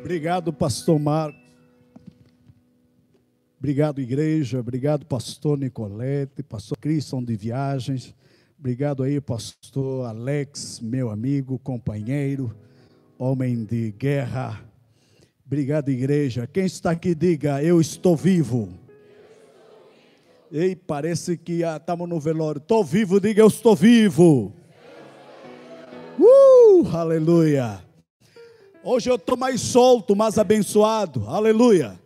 Obrigado, pastor Marcos. Obrigado, igreja. Obrigado, pastor Nicolete, pastor Cristian de Viagens. Obrigado aí, pastor Alex, meu amigo, companheiro, homem de guerra. Obrigado, igreja. Quem está aqui, diga: Eu estou vivo. Ei, parece que estamos no velório. Estou vivo, diga: Eu estou vivo. Uh, aleluia. Hoje eu estou mais solto, mais abençoado. Aleluia.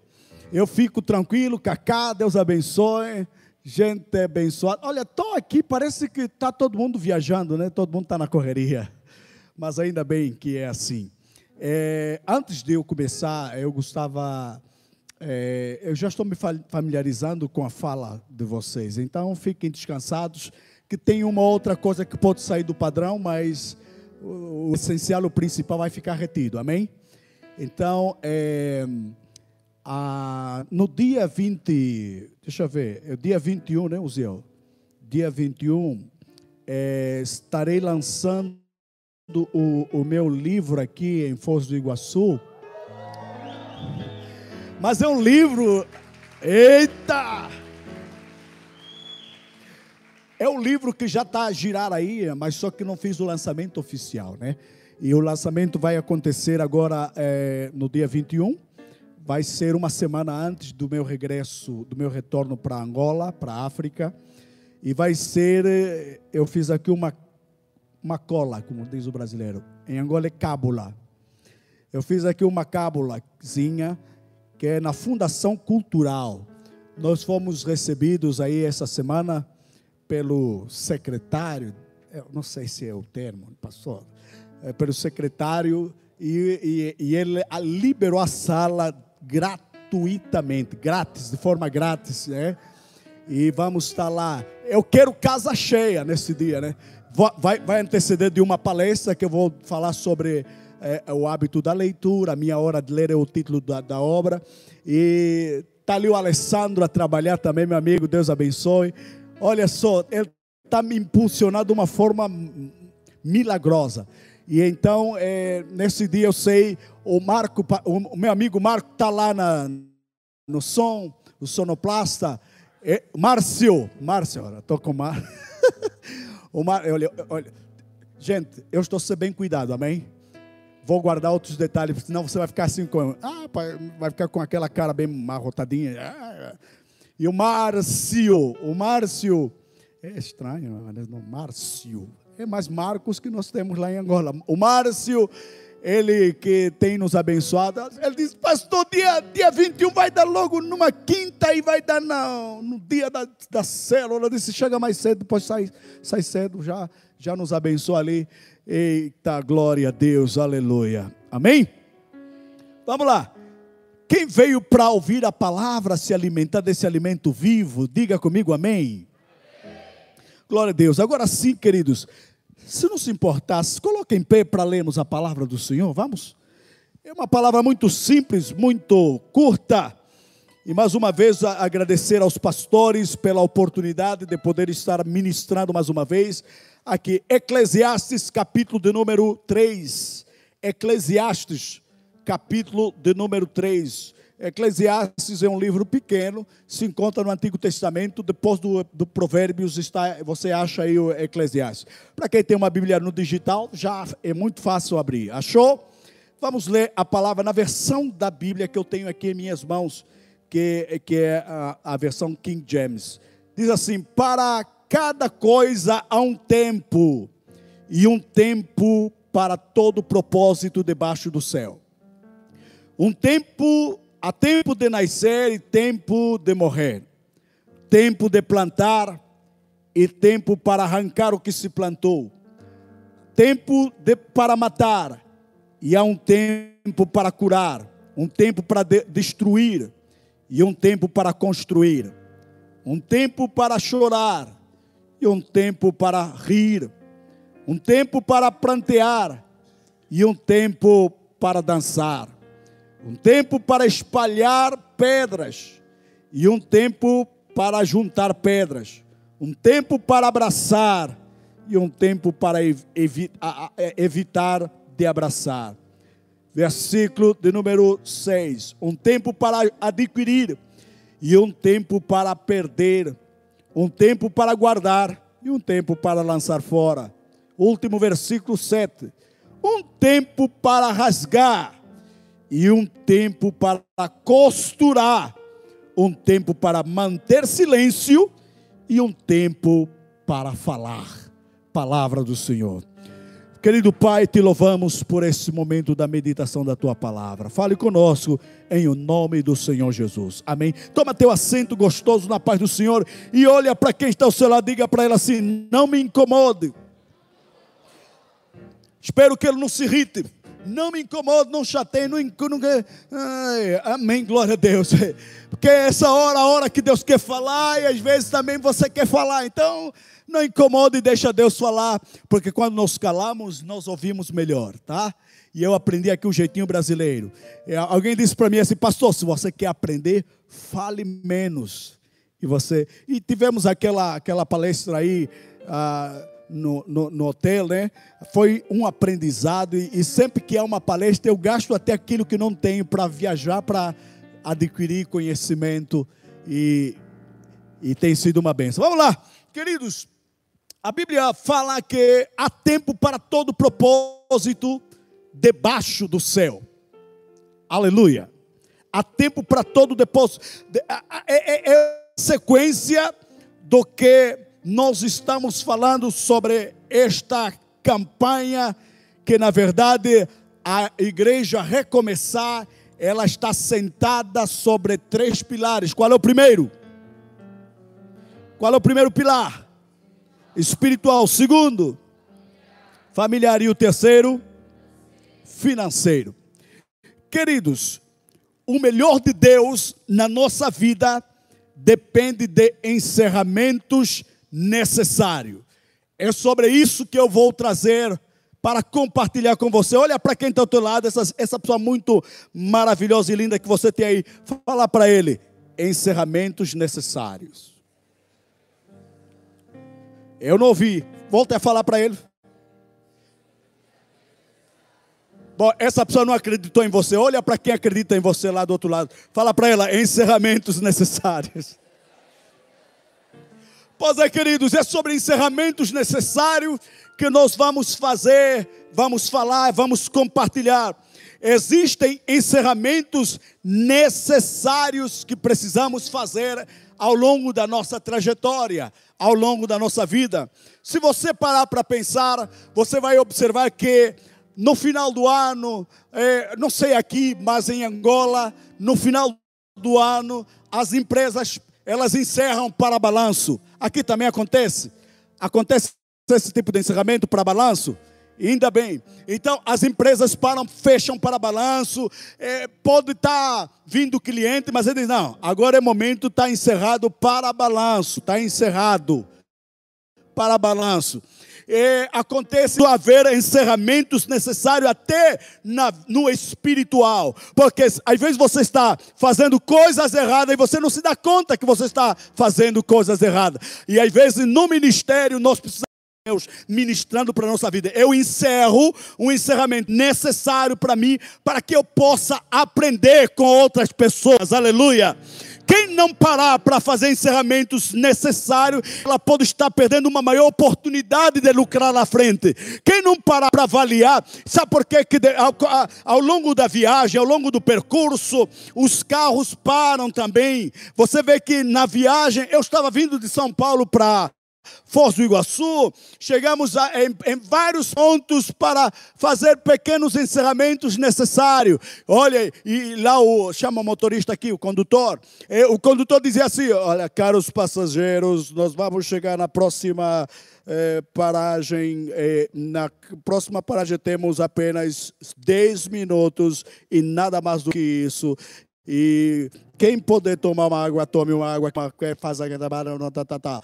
Eu fico tranquilo, Cacá, Deus abençoe. Gente abençoada. Olha, estou aqui, parece que está todo mundo viajando, né? Todo mundo está na correria. Mas ainda bem que é assim. É, antes de eu começar, eu gostava. É, eu já estou me familiarizando com a fala de vocês, então fiquem descansados, que tem uma outra coisa que pode sair do padrão, mas o, essencial, o principal vai ficar retido, amém? Então, é, a, no dia 20, deixa eu ver, é o dia 21, né, Uziel? Dia 21, é, estarei lançando o, o meu livro aqui em Foz do Iguaçu. Mas é um livro, eita! É um livro que já está a girar aí, mas só que não fiz o lançamento oficial, né? E o lançamento vai acontecer agora é, no dia 21. Vai ser uma semana antes do meu regresso, do meu retorno para Angola, para África. E vai ser, eh, eu fiz aqui uma, uma cola, como diz o brasileiro. Em Angola é cábula. Eu fiz aqui uma cábulazinha, que é na Fundação Cultural. Nós fomos recebidos aí essa semana pelo secretário, não sei se é o termo, pastor, é pelo secretário, e, e, e ele liberou a sala gratuitamente, grátis, de forma grátis, né? E vamos estar lá. Eu quero casa cheia nesse dia, né? Vai, vai anteceder de uma palestra que eu vou falar sobre é, o hábito da leitura. A minha hora de ler é o título da, da obra. E está ali o Alessandro a trabalhar também, meu amigo. Deus abençoe. Olha só, ele está me impulsionando de uma forma milagrosa. E então, é, nesse dia eu sei, o Marco, o meu amigo Marco está lá na, no som, o sonoplasta. É, Márcio, Márcio, estou com Mar... o Mar... olha, olha, gente, eu estou sendo bem cuidado, amém? Vou guardar outros detalhes, senão você vai ficar assim com. Ah, vai ficar com aquela cara bem marrotadinha. Ah, e o Márcio, o Márcio, é estranho, não, Márcio, é mais Marcos que nós temos lá em Angola. O Márcio, ele que tem nos abençoado, ele diz, pastor, dia, dia 21 vai dar logo numa quinta e vai dar não, no dia da, da célula. Ele disse, chega mais cedo, depois sai, sai cedo, já, já nos abençoa ali. Eita, glória a Deus, aleluia. Amém? Vamos lá. Quem veio para ouvir a palavra, se alimentar desse alimento vivo, diga comigo amém. Glória a Deus. Agora sim, queridos, se não se importasse, coloque em pé para lermos a palavra do Senhor, vamos? É uma palavra muito simples, muito curta. E mais uma vez agradecer aos pastores pela oportunidade de poder estar ministrando mais uma vez aqui. Eclesiastes, capítulo de número 3. Eclesiastes, capítulo de número 3. Eclesiastes é um livro pequeno, se encontra no Antigo Testamento, depois do, do Provérbios está, você acha aí o Eclesiastes. Para quem tem uma Bíblia no digital, já é muito fácil abrir. Achou? Vamos ler a palavra na versão da Bíblia que eu tenho aqui em minhas mãos, que, que é a, a versão King James. Diz assim: Para cada coisa há um tempo, e um tempo para todo propósito debaixo do céu um tempo, há tempo de nascer e tempo de morrer. Tempo de plantar e tempo para arrancar o que se plantou. Tempo de, para matar e há um tempo para curar. Um tempo para de, destruir e um tempo para construir. Um tempo para chorar e um tempo para rir. Um tempo para plantear e um tempo para dançar um tempo para espalhar pedras e um tempo para juntar pedras, um tempo para abraçar e um tempo para evi é, evitar de abraçar. versículo de número 6. Um tempo para adquirir e um tempo para perder, um tempo para guardar e um tempo para lançar fora. Último versículo 7. Um tempo para rasgar e um tempo para costurar, um tempo para manter silêncio e um tempo para falar. Palavra do Senhor. Querido Pai, te louvamos por esse momento da meditação da tua palavra. Fale conosco em o nome do Senhor Jesus. Amém. Toma teu assento gostoso na paz do Senhor e olha para quem está ao seu lado, diga para ele assim: não me incomode. Espero que ele não se irrite. Não me incomode, não chateie, não, não Ai, Amém, glória a Deus. Porque essa hora, a hora que Deus quer falar, e às vezes também você quer falar. Então, não incomoda e deixa Deus falar, porque quando nós calamos, nós ouvimos melhor, tá? E eu aprendi aqui o jeitinho brasileiro. É, alguém disse para mim assim, pastor, se você quer aprender, fale menos. E você. E tivemos aquela, aquela palestra aí ah, no, no, no, hotel, né? Foi um aprendizado. E, e sempre que há uma palestra, eu gasto até aquilo que não tenho para viajar, para adquirir conhecimento. E, e tem sido uma benção. Vamos lá, queridos. A Bíblia fala que há tempo para todo propósito debaixo do céu. Aleluia. Há tempo para todo depósito. É, é, é sequência do que nós estamos falando sobre esta campanha que na verdade a igreja recomeçar, ela está sentada sobre três pilares. Qual é o primeiro? Qual é o primeiro pilar? espiritual. Segundo, familiar. E o terceiro, financeiro. Queridos, o melhor de Deus na nossa vida depende de encerramentos necessários. É sobre isso que eu vou trazer para compartilhar com você. Olha para quem está ao teu lado, essa, essa pessoa muito maravilhosa e linda que você tem aí. Fala para ele: encerramentos necessários. Eu não ouvi. Volta a falar para ele. Bom, essa pessoa não acreditou em você. Olha para quem acredita em você lá do outro lado. Fala para ela, encerramentos necessários. Pois é, queridos, é sobre encerramentos necessários que nós vamos fazer, vamos falar, vamos compartilhar. Existem encerramentos necessários que precisamos fazer ao longo da nossa trajetória ao longo da nossa vida. Se você parar para pensar, você vai observar que no final do ano, é, não sei aqui, mas em Angola, no final do ano, as empresas elas encerram para balanço. Aqui também acontece. Acontece esse tipo de encerramento para balanço. Ainda bem. Então, as empresas param, fecham para balanço. É, pode estar tá vindo cliente, mas ele diz: não, agora é momento, está encerrado para balanço. Está encerrado para balanço. É, acontece haver encerramentos necessários até na, no espiritual, porque às vezes você está fazendo coisas erradas e você não se dá conta que você está fazendo coisas erradas, e às vezes no ministério nós precisamos Deus ministrando para a nossa vida. Eu encerro um encerramento necessário para mim, para que eu possa aprender com outras pessoas. Aleluia. Quem não parar para fazer encerramentos necessários, ela pode estar perdendo uma maior oportunidade de lucrar na frente. Quem não parar para avaliar, sabe por quê? que ao, ao longo da viagem, ao longo do percurso, os carros param também. Você vê que na viagem, eu estava vindo de São Paulo para Foz do Iguaçu, chegamos a, em, em, vários pontos para fazer pequenos encerramentos necessários. Olha, e lá o chama o motorista aqui, o condutor. E, o condutor dizia assim: Olha, caros passageiros, nós vamos chegar na próxima eh, paragem. Eh, na próxima paragem temos apenas 10 minutos e nada mais do que isso. E quem puder tomar uma água, tome uma água. Faz a tá, tá, tá.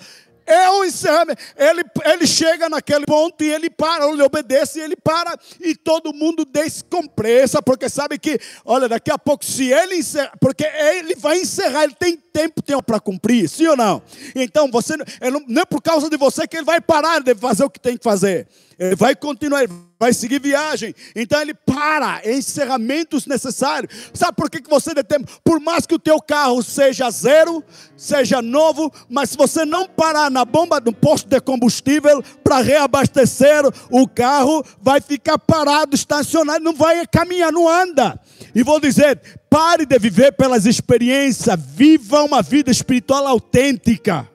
É o encerramento. Ele, ele chega naquele ponto e ele para, ele obedece e ele para e todo mundo descompressa, porque sabe que, olha, daqui a pouco, se ele encerrar, porque ele vai encerrar, ele tem tempo, tempo para cumprir, sim ou não? Então, você, não, não é por causa de você que ele vai parar de fazer o que tem que fazer. Ele vai continuar, vai seguir viagem. Então ele para, encerramentos necessários. Sabe por que, que você detém? Por mais que o teu carro seja zero, seja novo, mas se você não parar na bomba do posto de combustível para reabastecer o carro, vai ficar parado, estacionado, não vai caminhar, não anda. E vou dizer, pare de viver pelas experiências, viva uma vida espiritual autêntica.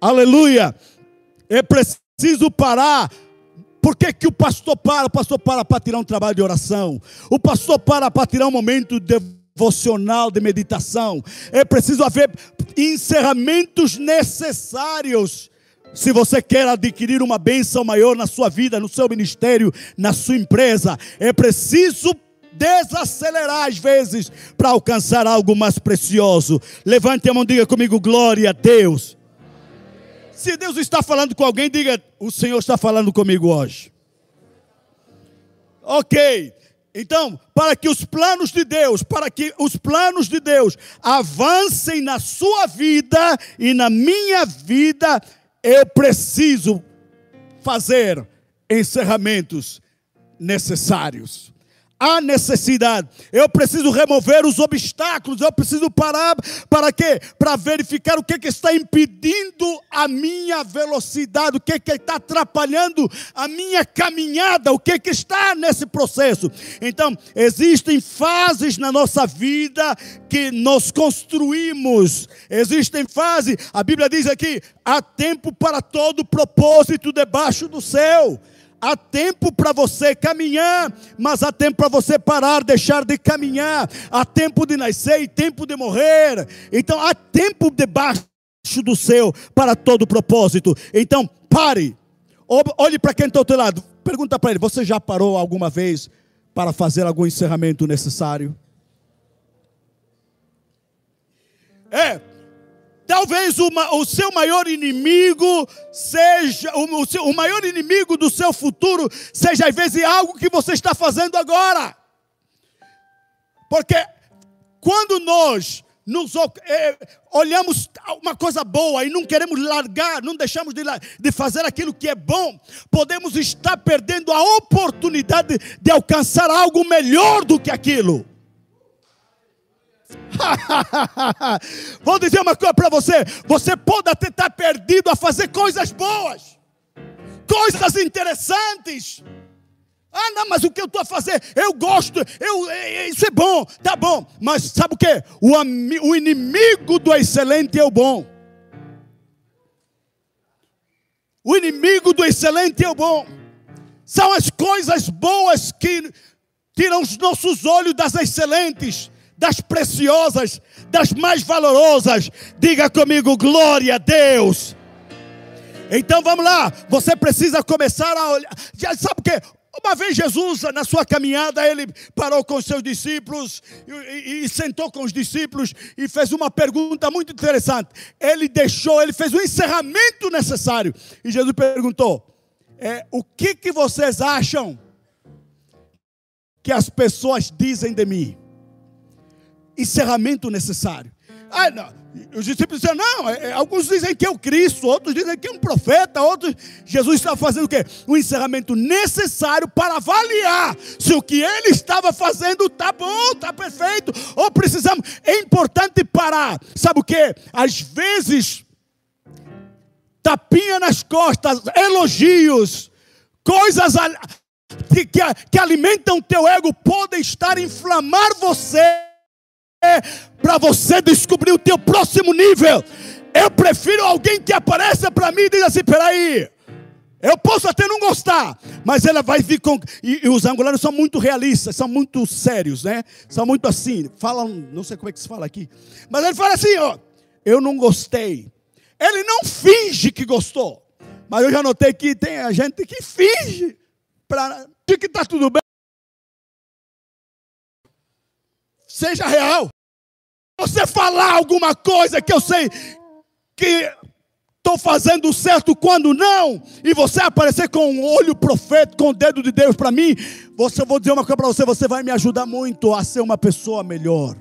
Aleluia. É preciso parar por que, que o pastor para? O pastor para para tirar um trabalho de oração. O pastor para para tirar um momento devocional de meditação. É preciso haver encerramentos necessários. Se você quer adquirir uma bênção maior na sua vida, no seu ministério, na sua empresa, é preciso desacelerar às vezes para alcançar algo mais precioso. Levante a mão, diga comigo, glória a Deus. Se Deus está falando com alguém, diga: O Senhor está falando comigo hoje. Ok. Então, para que os planos de Deus, para que os planos de Deus avancem na sua vida e na minha vida, eu preciso fazer encerramentos necessários há necessidade. Eu preciso remover os obstáculos, eu preciso parar para quê? Para verificar o que, que está impedindo a minha velocidade, o que, que está atrapalhando a minha caminhada, o que, que está nesse processo. Então, existem fases na nossa vida que nós construímos. Existem fases, a Bíblia diz aqui: há tempo para todo propósito debaixo do céu. Há tempo para você caminhar, mas há tempo para você parar, deixar de caminhar. Há tempo de nascer e tempo de morrer. Então há tempo debaixo do céu para todo propósito. Então pare. Olhe para quem está ao teu lado. Pergunta para ele: Você já parou alguma vez para fazer algum encerramento necessário? É, Talvez uma, o seu maior inimigo seja, o, o, seu, o maior inimigo do seu futuro seja às vezes algo que você está fazendo agora. Porque quando nós nos é, olhamos uma coisa boa e não queremos largar, não deixamos de, de fazer aquilo que é bom, podemos estar perdendo a oportunidade de, de alcançar algo melhor do que aquilo. Vou dizer uma coisa para você: você pode até estar perdido a fazer coisas boas, coisas interessantes. Ah, não, mas o que eu estou a fazer? Eu gosto, eu, isso é bom, tá bom. Mas sabe o que? O, o inimigo do excelente é o bom. O inimigo do excelente é o bom. São as coisas boas que tiram os nossos olhos das excelentes das preciosas, das mais valorosas. Diga comigo, glória a Deus. Então vamos lá, você precisa começar a olhar. Já sabe o que? Uma vez Jesus, na sua caminhada, ele parou com os seus discípulos e, e, e, sentou com os discípulos e fez uma pergunta muito interessante. Ele deixou, ele fez o encerramento necessário. E Jesus perguntou: é, O que, que vocês acham que as pessoas dizem de mim? Encerramento necessário. Ah, não. Os discípulos disseram, não, é, é, alguns dizem que é o Cristo, outros dizem que é um profeta, outros. Jesus estava fazendo o quê? Um encerramento necessário para avaliar se o que ele estava fazendo está bom, está perfeito, ou precisamos. É importante parar. Sabe o que? Às vezes, tapinha nas costas, elogios, coisas que, que, que alimentam o teu ego podem estar inflamar você para você descobrir o teu próximo nível. Eu prefiro alguém que apareça para mim e diga assim: peraí, eu posso até não gostar, mas ela vai vir com. E, e, os angolanos são muito realistas, são muito sérios, né? São muito assim, falam, não sei como é que se fala aqui, mas ele fala assim: ó, eu não gostei. Ele não finge que gostou, mas eu já notei que tem gente que finge para que está tudo bem. Seja real. Você falar alguma coisa que eu sei que estou fazendo certo quando não, e você aparecer com um olho profeta, com o dedo de Deus para mim, você vou dizer uma coisa para você, você vai me ajudar muito a ser uma pessoa melhor.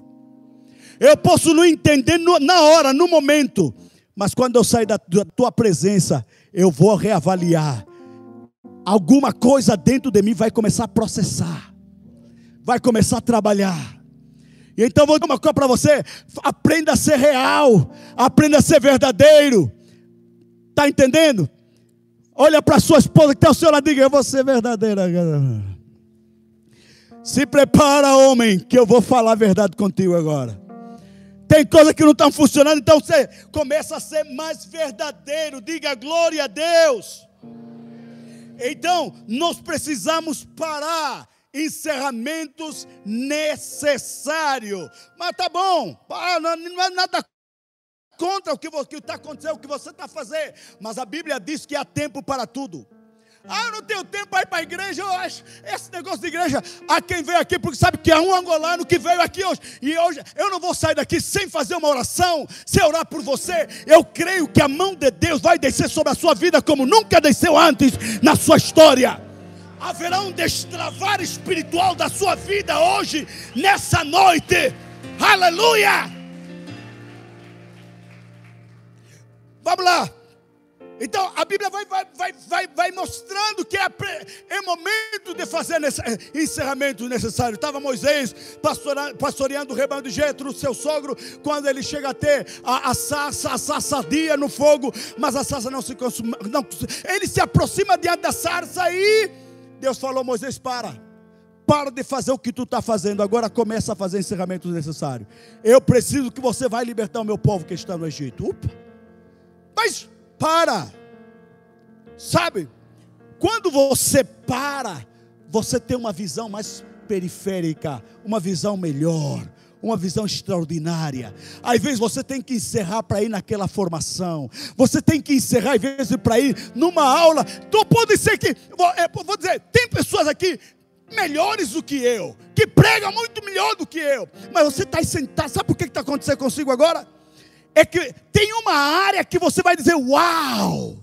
Eu posso não entender no, na hora, no momento, mas quando eu sair da, da tua presença, eu vou reavaliar alguma coisa dentro de mim vai começar a processar, vai começar a trabalhar. Então vou dar uma coisa para você: aprenda a ser real, aprenda a ser verdadeiro. Está entendendo? Olha para sua esposa que está ao seu lado e diga: Eu vou ser verdadeira. Se prepara, homem, que eu vou falar a verdade contigo agora. Tem coisa que não estão funcionando, então você começa a ser mais verdadeiro. Diga glória a Deus. Então, nós precisamos parar encerramentos necessários. Mas tá bom, não é nada contra o que está acontecendo, o que você está fazendo. Mas a Bíblia diz que há tempo para tudo. Ah, eu não tenho tempo para ir para a igreja. Eu acho, esse negócio de igreja, há quem veio aqui, porque sabe que há um angolano que veio aqui hoje. E hoje eu não vou sair daqui sem fazer uma oração, sem orar por você. Eu creio que a mão de Deus vai descer sobre a sua vida como nunca desceu antes na sua história. Haverá um destravar espiritual da sua vida hoje, nessa noite. Aleluia! Vamos lá. Então a Bíblia vai, vai, vai, vai, vai mostrando que é, é momento de fazer nesse, encerramento necessário. Estava Moisés pastoreando o rebanho de Jetro, seu sogro, quando ele chega a ter a, a sarça, a no fogo, mas a sarça não se consuma. Não, ele se aproxima diante da sarça e Deus falou: Moisés, para. Para de fazer o que tu está fazendo, agora começa a fazer encerramento necessário. Eu preciso que você vai libertar o meu povo que está no Egito. Upa. Mas para. Sabe? Quando você para, você tem uma visão mais periférica, uma visão melhor, uma visão extraordinária. Às vezes você tem que encerrar para ir naquela formação. Você tem que encerrar, às vezes, para ir numa aula. Então, pode ser que, vou, é, vou dizer, tem pessoas aqui melhores do que eu, que pregam muito melhor do que eu, mas você está sentado. Sabe o que está acontecendo consigo agora? é que tem uma área que você vai dizer: Uau!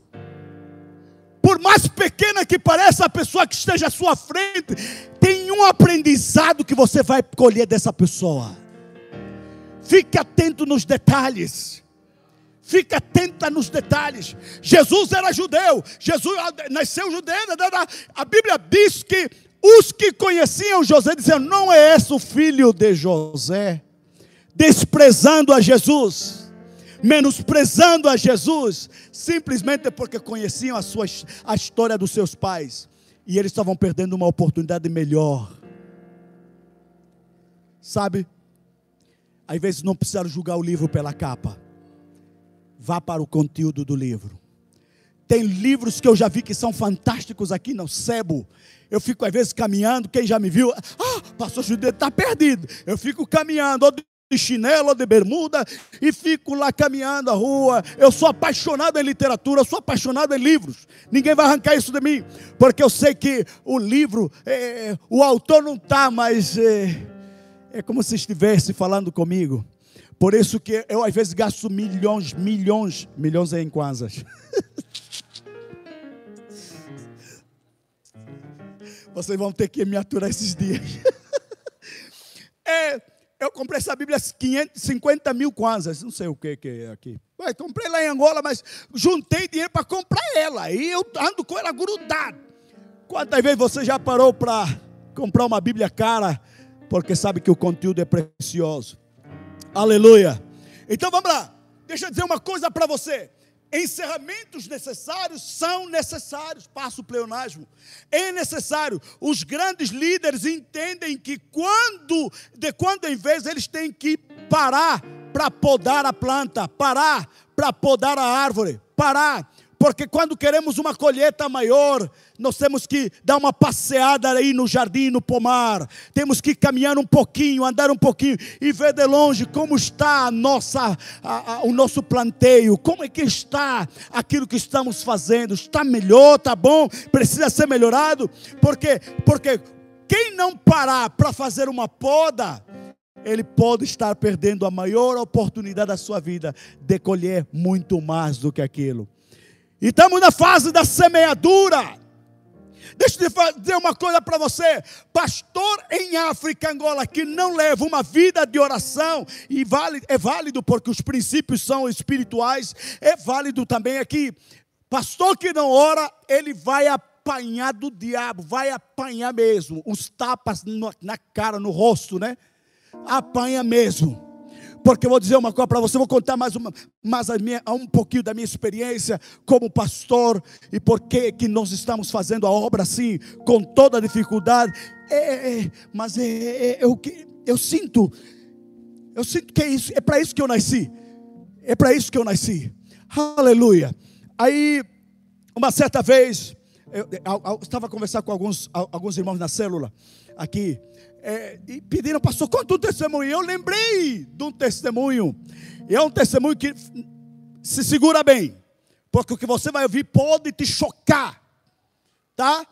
Por mais pequena que pareça a pessoa que esteja à sua frente, tem um aprendizado que você vai colher dessa pessoa. Fique atento nos detalhes. Fique atenta nos detalhes. Jesus era judeu. Jesus nasceu judeu. A Bíblia diz que os que conheciam José diziam: Não é esse o filho de José? Desprezando a Jesus menosprezando a Jesus, simplesmente porque conheciam a, sua, a história dos seus pais, e eles estavam perdendo uma oportunidade melhor. Sabe? Às vezes não precisa julgar o livro pela capa. Vá para o conteúdo do livro. Tem livros que eu já vi que são fantásticos aqui no Sebo. Eu fico às vezes caminhando, quem já me viu, ah, pastor Judeu está perdido. Eu fico caminhando, de chinelo, de bermuda e fico lá caminhando a rua. Eu sou apaixonado em literatura, eu sou apaixonado em livros. Ninguém vai arrancar isso de mim, porque eu sei que o livro, é, o autor não está, mas é, é como se estivesse falando comigo. Por isso que eu às vezes gasto milhões, milhões, milhões em quanzas. Vocês vão ter que me aturar esses dias. é eu comprei essa Bíblia 550 mil kwanzas, não sei o que, que é aqui. Ué, comprei lá em Angola, mas juntei dinheiro para comprar ela. E eu ando com ela grudada. Quantas vezes você já parou para comprar uma Bíblia cara, porque sabe que o conteúdo é precioso? Aleluia. Então vamos lá. Deixa eu dizer uma coisa para você encerramentos necessários são necessários. Passo o pleonasmo. É necessário. Os grandes líderes entendem que quando, de quando em vez, eles têm que parar para podar a planta, parar para podar a árvore, parar porque quando queremos uma colheita maior, nós temos que dar uma passeada aí no jardim, no pomar. Temos que caminhar um pouquinho, andar um pouquinho e ver de longe como está a nossa, a, a, o nosso planteio, como é que está aquilo que estamos fazendo. Está melhor, está bom, precisa ser melhorado, porque porque quem não parar para fazer uma poda, ele pode estar perdendo a maior oportunidade da sua vida de colher muito mais do que aquilo. E estamos na fase da semeadura. Deixa eu dizer uma coisa para você: pastor em África, Angola, que não leva uma vida de oração, e vale, é válido porque os princípios são espirituais, é válido também aqui. Pastor que não ora, ele vai apanhar do diabo, vai apanhar mesmo. Os tapas na cara, no rosto, né? Apanha mesmo. Porque eu vou dizer uma coisa para você, vou contar mais, uma, mais a minha, um pouquinho da minha experiência como pastor e por que nós estamos fazendo a obra assim, com toda dificuldade. É, é, é mas é, é, é, eu, eu sinto, eu sinto que é isso, é para isso que eu nasci. É para isso que eu nasci. Aleluia. Aí, uma certa vez, eu, eu, eu estava conversando com alguns, alguns irmãos na célula aqui é, e pediram, pastor, conta um testemunho. Eu lembrei de um testemunho. E é um testemunho que se segura bem. Porque o que você vai ouvir pode te chocar. Tá?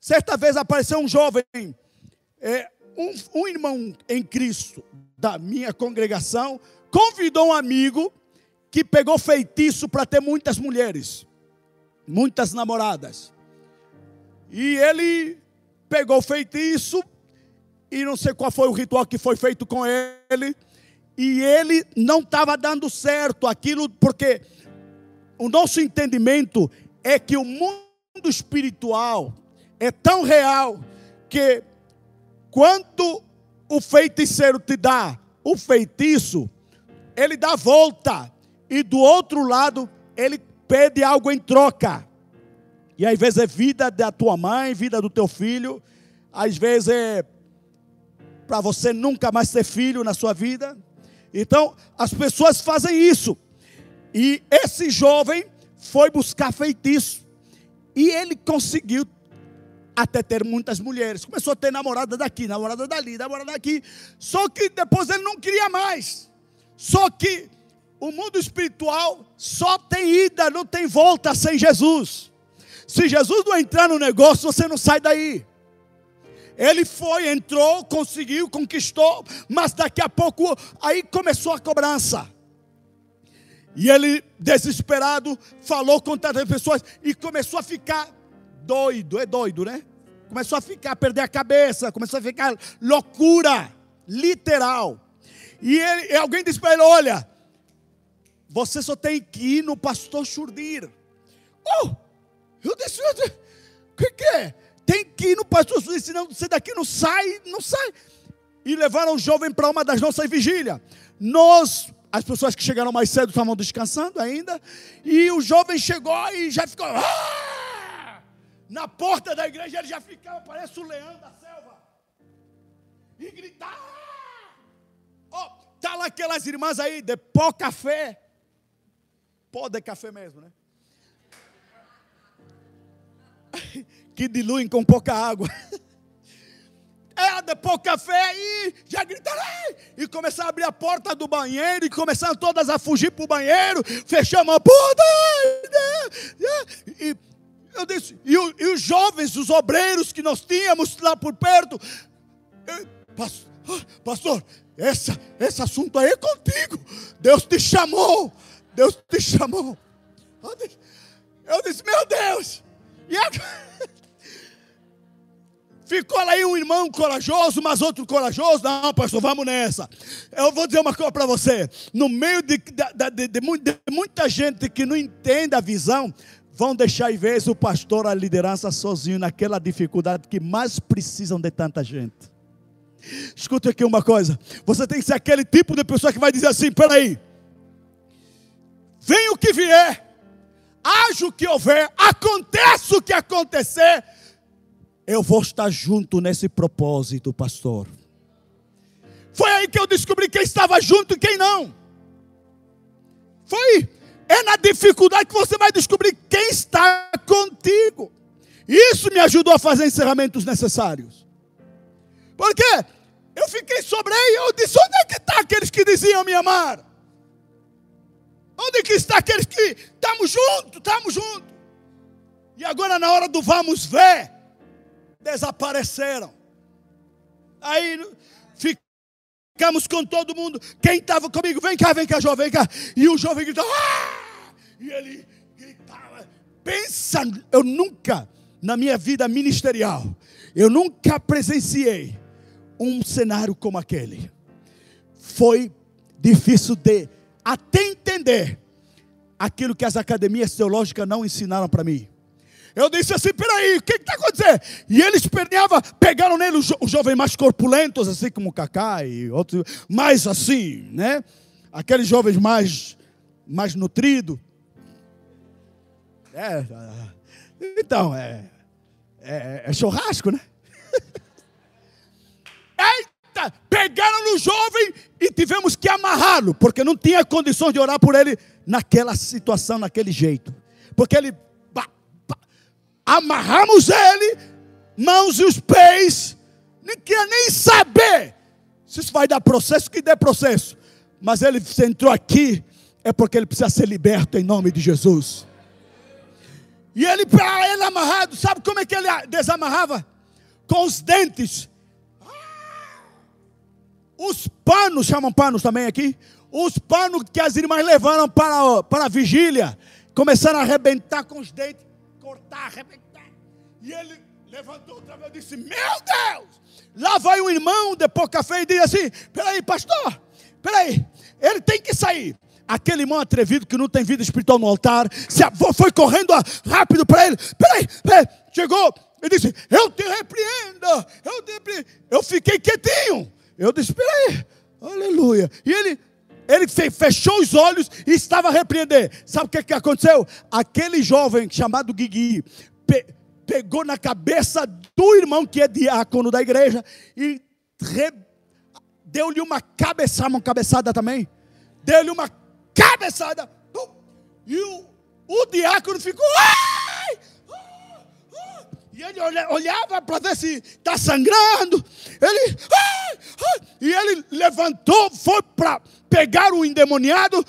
Certa vez apareceu um jovem, é, um, um irmão em Cristo da minha congregação, convidou um amigo que pegou feitiço para ter muitas mulheres, muitas namoradas. E ele pegou feitiço e não sei qual foi o ritual que foi feito com ele, e ele não estava dando certo aquilo, porque o nosso entendimento é que o mundo espiritual é tão real que quando o feiticeiro te dá o feitiço, ele dá volta. E do outro lado ele pede algo em troca. E às vezes é vida da tua mãe, vida do teu filho, às vezes é para você nunca mais ter filho na sua vida. Então, as pessoas fazem isso. E esse jovem foi buscar feitiço. E ele conseguiu até ter muitas mulheres. Começou a ter namorada daqui, namorada dali, namorada daqui. Só que depois ele não queria mais. Só que o mundo espiritual só tem ida, não tem volta sem Jesus. Se Jesus não entrar no negócio, você não sai daí. Ele foi, entrou, conseguiu, conquistou, mas daqui a pouco aí começou a cobrança. E ele, desesperado, falou com tantas pessoas e começou a ficar doido, é doido, né? Começou a ficar, a perder a cabeça, começou a ficar loucura, literal. E, ele, e alguém disse para ele: Olha, você só tem que ir no pastor Churdir. Oh, eu disse: O que, que é? Tem que ir no pastor Suíço, senão você daqui não sai, não sai. E levaram o jovem para uma das nossas vigílias. Nós, as pessoas que chegaram mais cedo estavam descansando ainda, e o jovem chegou e já ficou. Ah! Na porta da igreja ele já ficava, parece o leão da selva. E gritar. Oh, tá lá aquelas irmãs aí de pó café. Pó de café mesmo, né? que diluem com pouca água. Era de pôr café e já gritaram e começaram a abrir a porta do banheiro e começaram todas a fugir para o banheiro, fechamos a porta. E, eu disse, e, e, os jovens, os obreiros que nós tínhamos lá por perto, pastor, pastor essa, esse assunto aí é contigo. Deus te chamou. Deus te chamou. Eu disse meu Deus. E agora? Ficou aí um irmão corajoso, mas outro corajoso. Não, pastor, vamos nessa. Eu vou dizer uma coisa para você. No meio de, de, de, de, muita gente que não entende a visão, vão deixar em vez o pastor, a liderança sozinho naquela dificuldade que mais precisam de tanta gente. Escuta aqui uma coisa. Você tem que ser aquele tipo de pessoa que vai dizer assim: peraí. Vem o que vier, haja o que houver, aconteça o que acontecer eu vou estar junto nesse propósito, pastor. Foi aí que eu descobri quem estava junto e quem não. Foi. É na dificuldade que você vai descobrir quem está contigo. Isso me ajudou a fazer encerramentos necessários. Porque eu fiquei sobre aí, eu disse: onde é que está aqueles que diziam me amar? Onde é que está aqueles que estamos juntos, estamos juntos? E agora na hora do vamos ver, desapareceram. Aí ficamos com todo mundo. Quem estava comigo, vem cá, vem cá, jovem, vem cá. E o jovem gritou, ah! E ele gritava. Pensa, eu nunca, na minha vida ministerial, eu nunca presenciei um cenário como aquele. Foi difícil de até entender aquilo que as academias teológicas não ensinaram para mim. Eu disse assim: peraí, o que está acontecendo? E ele esperneava, pegaram nele os, jo jovens mais corpulentos, assim como o Cacá e outros, mais assim, né? Aqueles jovens mais, mais nutridos. É, então, é, é, é churrasco, né? Eita, pegaram no jovem e tivemos que amarrá-lo, porque não tinha condições de orar por ele naquela situação, naquele jeito. Porque ele amarramos ele, mãos e os pés, nem quer nem saber se isso vai dar processo, que dê processo. Mas ele entrou aqui, é porque ele precisa ser liberto em nome de Jesus. E ele, para ele amarrado, sabe como é que ele desamarrava? Com os dentes. Os panos, chamam panos também aqui. Os panos que as irmãs levaram para, para a vigília. Começaram a arrebentar com os dentes. Cortar, arrebentar. E ele levantou outra vez e disse: Meu Deus! Lá vai um irmão de pouca fé e diz assim: Peraí, pastor, peraí, ele tem que sair. Aquele irmão atrevido que não tem vida espiritual no altar, se foi correndo rápido para ele. Peraí, peraí, chegou e disse: Eu te repreendo, eu te repreendo. Eu fiquei quietinho. Eu disse: Peraí, aleluia. E ele, ele fechou os olhos e estava a repreender. Sabe o que, que aconteceu? Aquele jovem chamado Guigui pe, pegou na cabeça do irmão que é diácono da igreja e deu-lhe uma cabeçada, uma cabeçada também. Deu-lhe uma cabeçada. E o, o diácono ficou. Ai! E ele olhava para ver se está sangrando. Ele. Ai! E ele levantou, foi para pegar o endemoniado.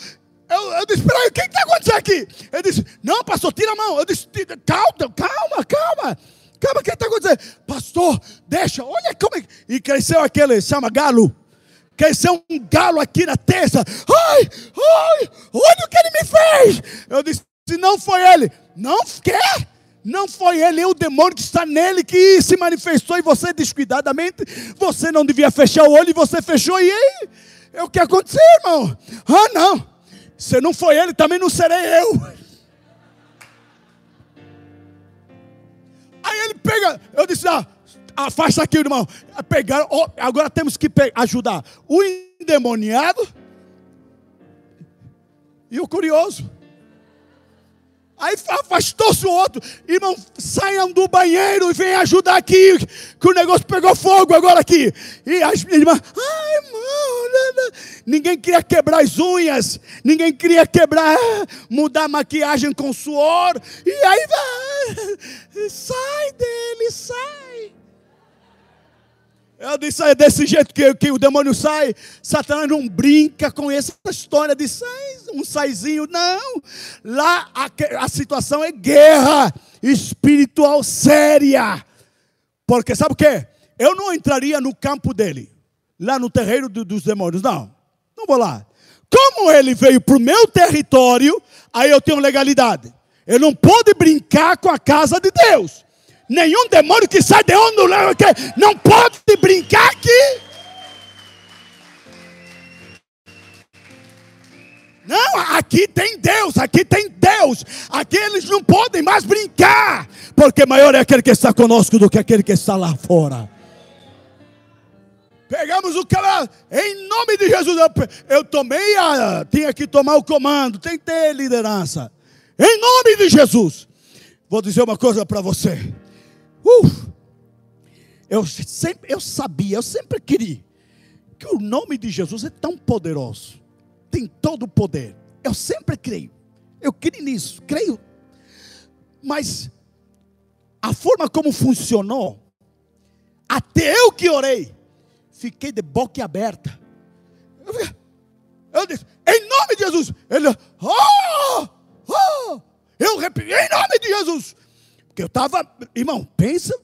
Eu, eu disse: Peraí, o que está acontecendo aqui? Ele disse: Não, pastor, tira a mão. Eu disse: Calma, calma, calma. Calma, o que está acontecendo? Pastor, deixa, olha como é. E cresceu aquele, chama galo cresceu um galo aqui na testa. Ai, ai, olha o que ele me fez. Eu disse: se não foi ele, não quer. Não foi ele, é o demônio que está nele que se manifestou e você descuidadamente, você não devia fechar o olho e você fechou e aí, é o que aconteceu, irmão. Ah, não. Se não foi ele, também não serei eu. Aí ele pega, eu disse: ah, afasta aqui, irmão. Pegaram, oh, agora temos que ajudar o endemoniado e o curioso. Aí afastou-se o outro. Irmão, saiam do banheiro e venham ajudar aqui. Que o negócio pegou fogo agora aqui. E as irmãs, ai, irmão, ninguém queria quebrar as unhas. Ninguém queria quebrar, mudar a maquiagem com suor. E aí vai, sai dele, sai. Eu disse, é desse jeito que, que o demônio sai. Satanás não brinca com essa história de sai, um saizinho. Não. Lá a, a situação é guerra espiritual séria. Porque sabe o que? Eu não entraria no campo dele, lá no terreiro do, dos demônios. Não. Não vou lá. Como ele veio para o meu território, aí eu tenho legalidade. Ele não pode brincar com a casa de Deus. Nenhum demônio que sai de onde não pode brincar aqui. Não, aqui tem Deus, aqui tem Deus. Aqui eles não podem mais brincar, porque maior é aquele que está conosco do que aquele que está lá fora. Pegamos o cara, em nome de Jesus, eu, eu tomei a, tinha que tomar o comando, tem que ter liderança. Em nome de Jesus. Vou dizer uma coisa para você. Uh, eu, sempre, eu sabia, eu sempre queria que o nome de Jesus é tão poderoso, tem todo o poder. Eu sempre creio, eu creio nisso, creio. Mas a forma como funcionou, até eu que orei, fiquei de boca aberta. Eu disse, em nome de Jesus. Ele, oh, oh. Eu repeti, em nome de Jesus. Porque eu estava, irmão, pensa,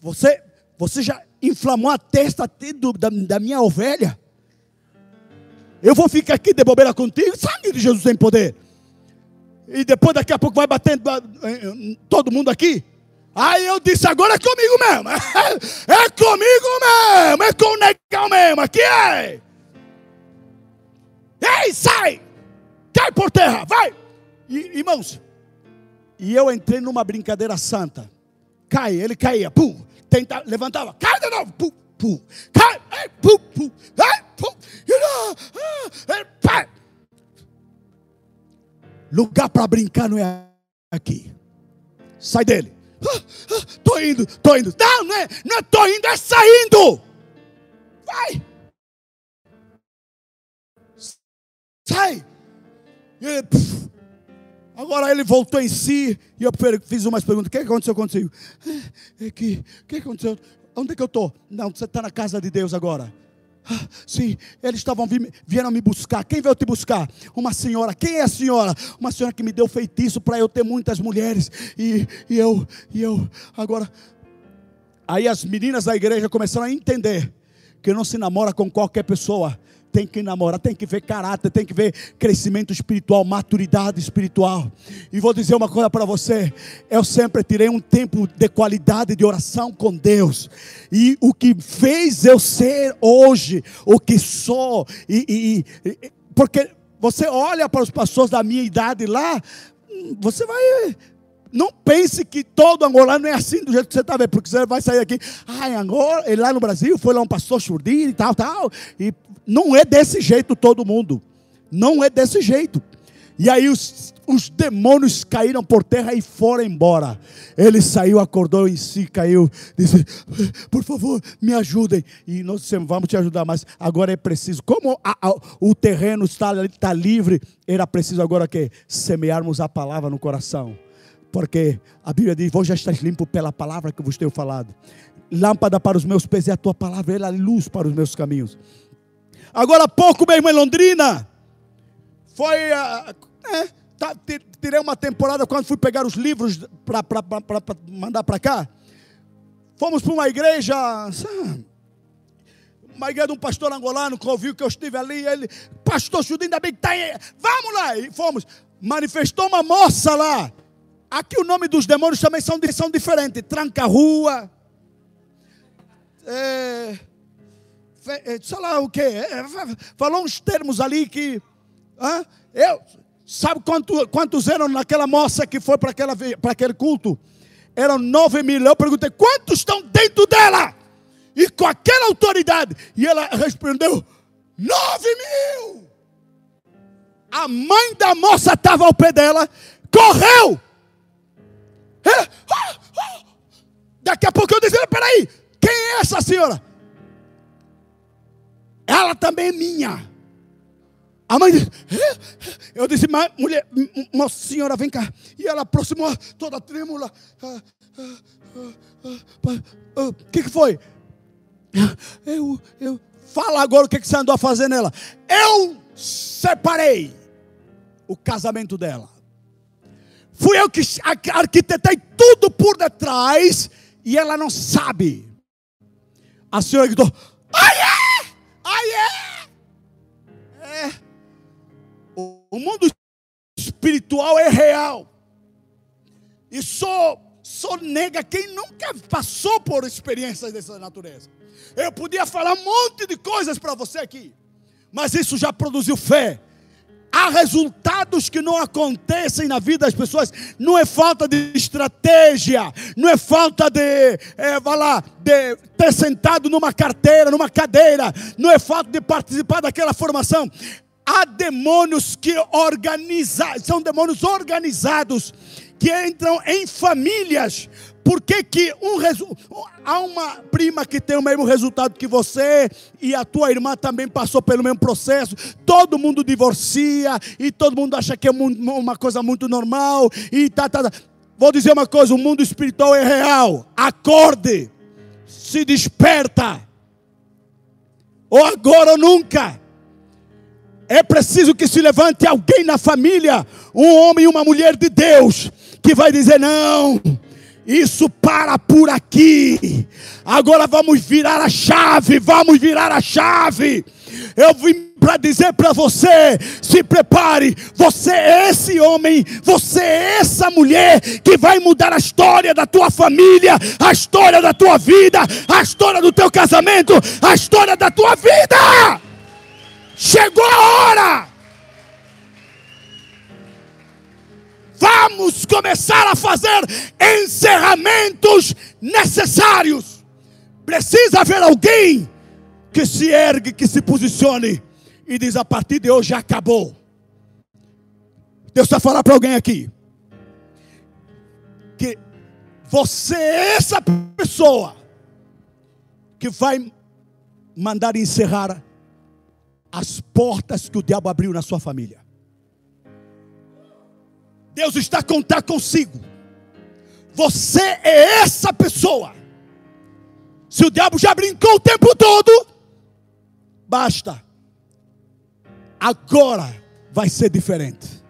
você, você já inflamou a testa do, da, da minha ovelha. Eu vou ficar aqui de bobeira contigo, sangue de Jesus tem poder. E depois daqui a pouco vai batendo todo mundo aqui. Aí eu disse, agora é comigo mesmo. É comigo mesmo. É com o negão mesmo. Aqui é. Ei, sai. Cai por terra. Vai. E, irmãos, E eu entrei numa brincadeira santa. Cai, ele caía, pum, tenta, levantava, cai de novo, pum, pum, cai, pum, pum, ai, pum, pá. Lugar para brincar não é aqui. Sai dele. Ah, ah, tô indo, tô indo. Não, não é, não é tô indo, é saindo. Vai. Sai. E Agora ele voltou em si e eu fiz umas perguntas. O que aconteceu contigo? É, é que, o que aconteceu? Onde é que eu estou? Não, você está na casa de Deus agora. Ah, sim, eles estavam vieram me buscar. Quem veio te buscar? Uma senhora. Quem é a senhora? Uma senhora que me deu feitiço para eu ter muitas mulheres. E, e eu, e eu, agora. Aí as meninas da igreja começaram a entender que não se namora com qualquer pessoa tem que namorar, tem que ver caráter, tem que ver crescimento espiritual, maturidade espiritual. E vou dizer uma coisa para você: eu sempre tirei um tempo de qualidade de oração com Deus, e o que fez eu ser hoje o que sou, e, e, e porque você olha para os pastores da minha idade lá, você vai não pense que todo angolano é assim do jeito que você está vendo, porque você vai sair aqui, ai, Angola, ele lá no Brasil foi lá um pastor churdir e tal, tal, e não é desse jeito todo mundo. Não é desse jeito. E aí os, os demônios caíram por terra e foram embora. Ele saiu, acordou em si, caiu, disse: Por favor, me ajudem. E nós dissemos: Vamos te ajudar, mas agora é preciso. Como a, a, o terreno está, está livre, era preciso agora que semearmos a palavra no coração. Porque a Bíblia diz: Vós já estás limpo pela palavra que vos tenho falado. Lâmpada para os meus pés é a tua palavra, ela é luz para os meus caminhos. Agora há pouco, meu irmão, em Londrina, foi. É, tá, tirei uma temporada quando fui pegar os livros para mandar para cá. Fomos para uma igreja, uma igreja de um pastor angolano que ouviu que eu estive ali. Ele, pastor Judim, ainda bem que está aí. Vamos lá. E fomos. Manifestou uma moça lá. Aqui o nome dos demônios também são, são diferentes. Tranca-rua. É, sei lá o que, é, falou uns termos ali que, eu, sabe quanto, quantos eram naquela moça que foi para aquele culto? Eram nove mil. Eu perguntei, quantos estão dentro dela? E com aquela autoridade. E ela respondeu, nove mil. A mãe da moça estava ao pé dela, correu. Daqui a pouco eu disse, peraí, quem é essa senhora? Ela também é minha. A mãe disse, eu disse, mulher, uma senhora, vem cá. E ela aproximou, toda trêmula. O ah, ah, ah, que, que foi? Eu, eu, fala agora o que, que você andou a fazer nela. Eu separei o casamento dela. Fui eu que arquitetei tudo por detrás e ela não sabe. A senhora gritou: ai! O mundo espiritual é real. E só, só nega quem nunca passou por experiências dessa natureza. Eu podia falar um monte de coisas para você aqui, mas isso já produziu fé. Há resultados que não acontecem na vida das pessoas. Não é falta de estratégia, não é falta de, é, lá, de ter sentado numa carteira, numa cadeira, não é falta de participar daquela formação. Há demônios que organizam, são demônios organizados que entram em famílias por que, que um há uma prima que tem o mesmo resultado que você e a tua irmã também passou pelo mesmo processo? Todo mundo divorcia e todo mundo acha que é uma coisa muito normal e tá, tá, tá. Vou dizer uma coisa: o mundo espiritual é real. Acorde, se desperta, ou agora ou nunca. É preciso que se levante alguém na família, um homem e uma mulher de Deus, que vai dizer: não isso para por aqui. Agora vamos virar a chave, vamos virar a chave. Eu vim para dizer para você: se prepare, você é esse homem, você é essa mulher que vai mudar a história da tua família, a história da tua vida, a história do teu casamento, a história da tua vida. Chegou a hora. Vamos começar a fazer encerramentos necessários. Precisa haver alguém que se ergue, que se posicione e diz: a partir de hoje acabou. Deus está falando para alguém aqui que você é essa pessoa que vai mandar encerrar as portas que o diabo abriu na sua família. Deus está a contar consigo. Você é essa pessoa. Se o diabo já brincou o tempo todo, basta. Agora vai ser diferente.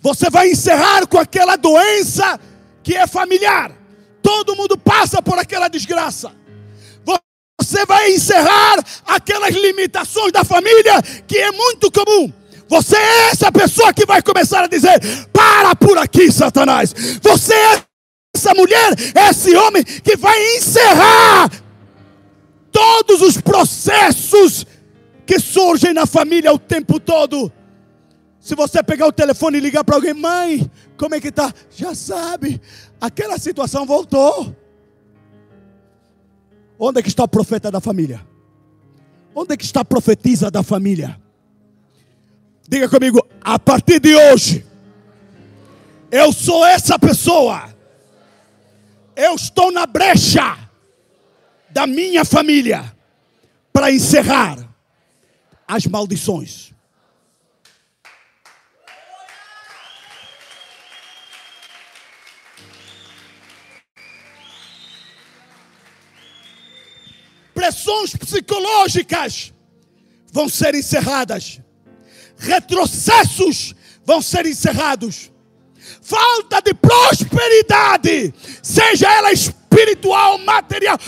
Você vai encerrar com aquela doença que é familiar. Todo mundo passa por aquela desgraça. Você vai encerrar aquelas limitações da família que é muito comum. Você é essa pessoa que vai começar a dizer: para por aqui, Satanás. Você é essa mulher, esse homem que vai encerrar todos os processos que surgem na família o tempo todo. Se você pegar o telefone e ligar para alguém, mãe, como é que está? Já sabe, aquela situação voltou. Onde é que está o profeta da família? Onde é que está a profetisa da família? Diga comigo, a partir de hoje, eu sou essa pessoa. Eu estou na brecha da minha família para encerrar as maldições. Pressões psicológicas vão ser encerradas retrocessos vão ser encerrados. Falta de prosperidade, seja ela espiritual, material,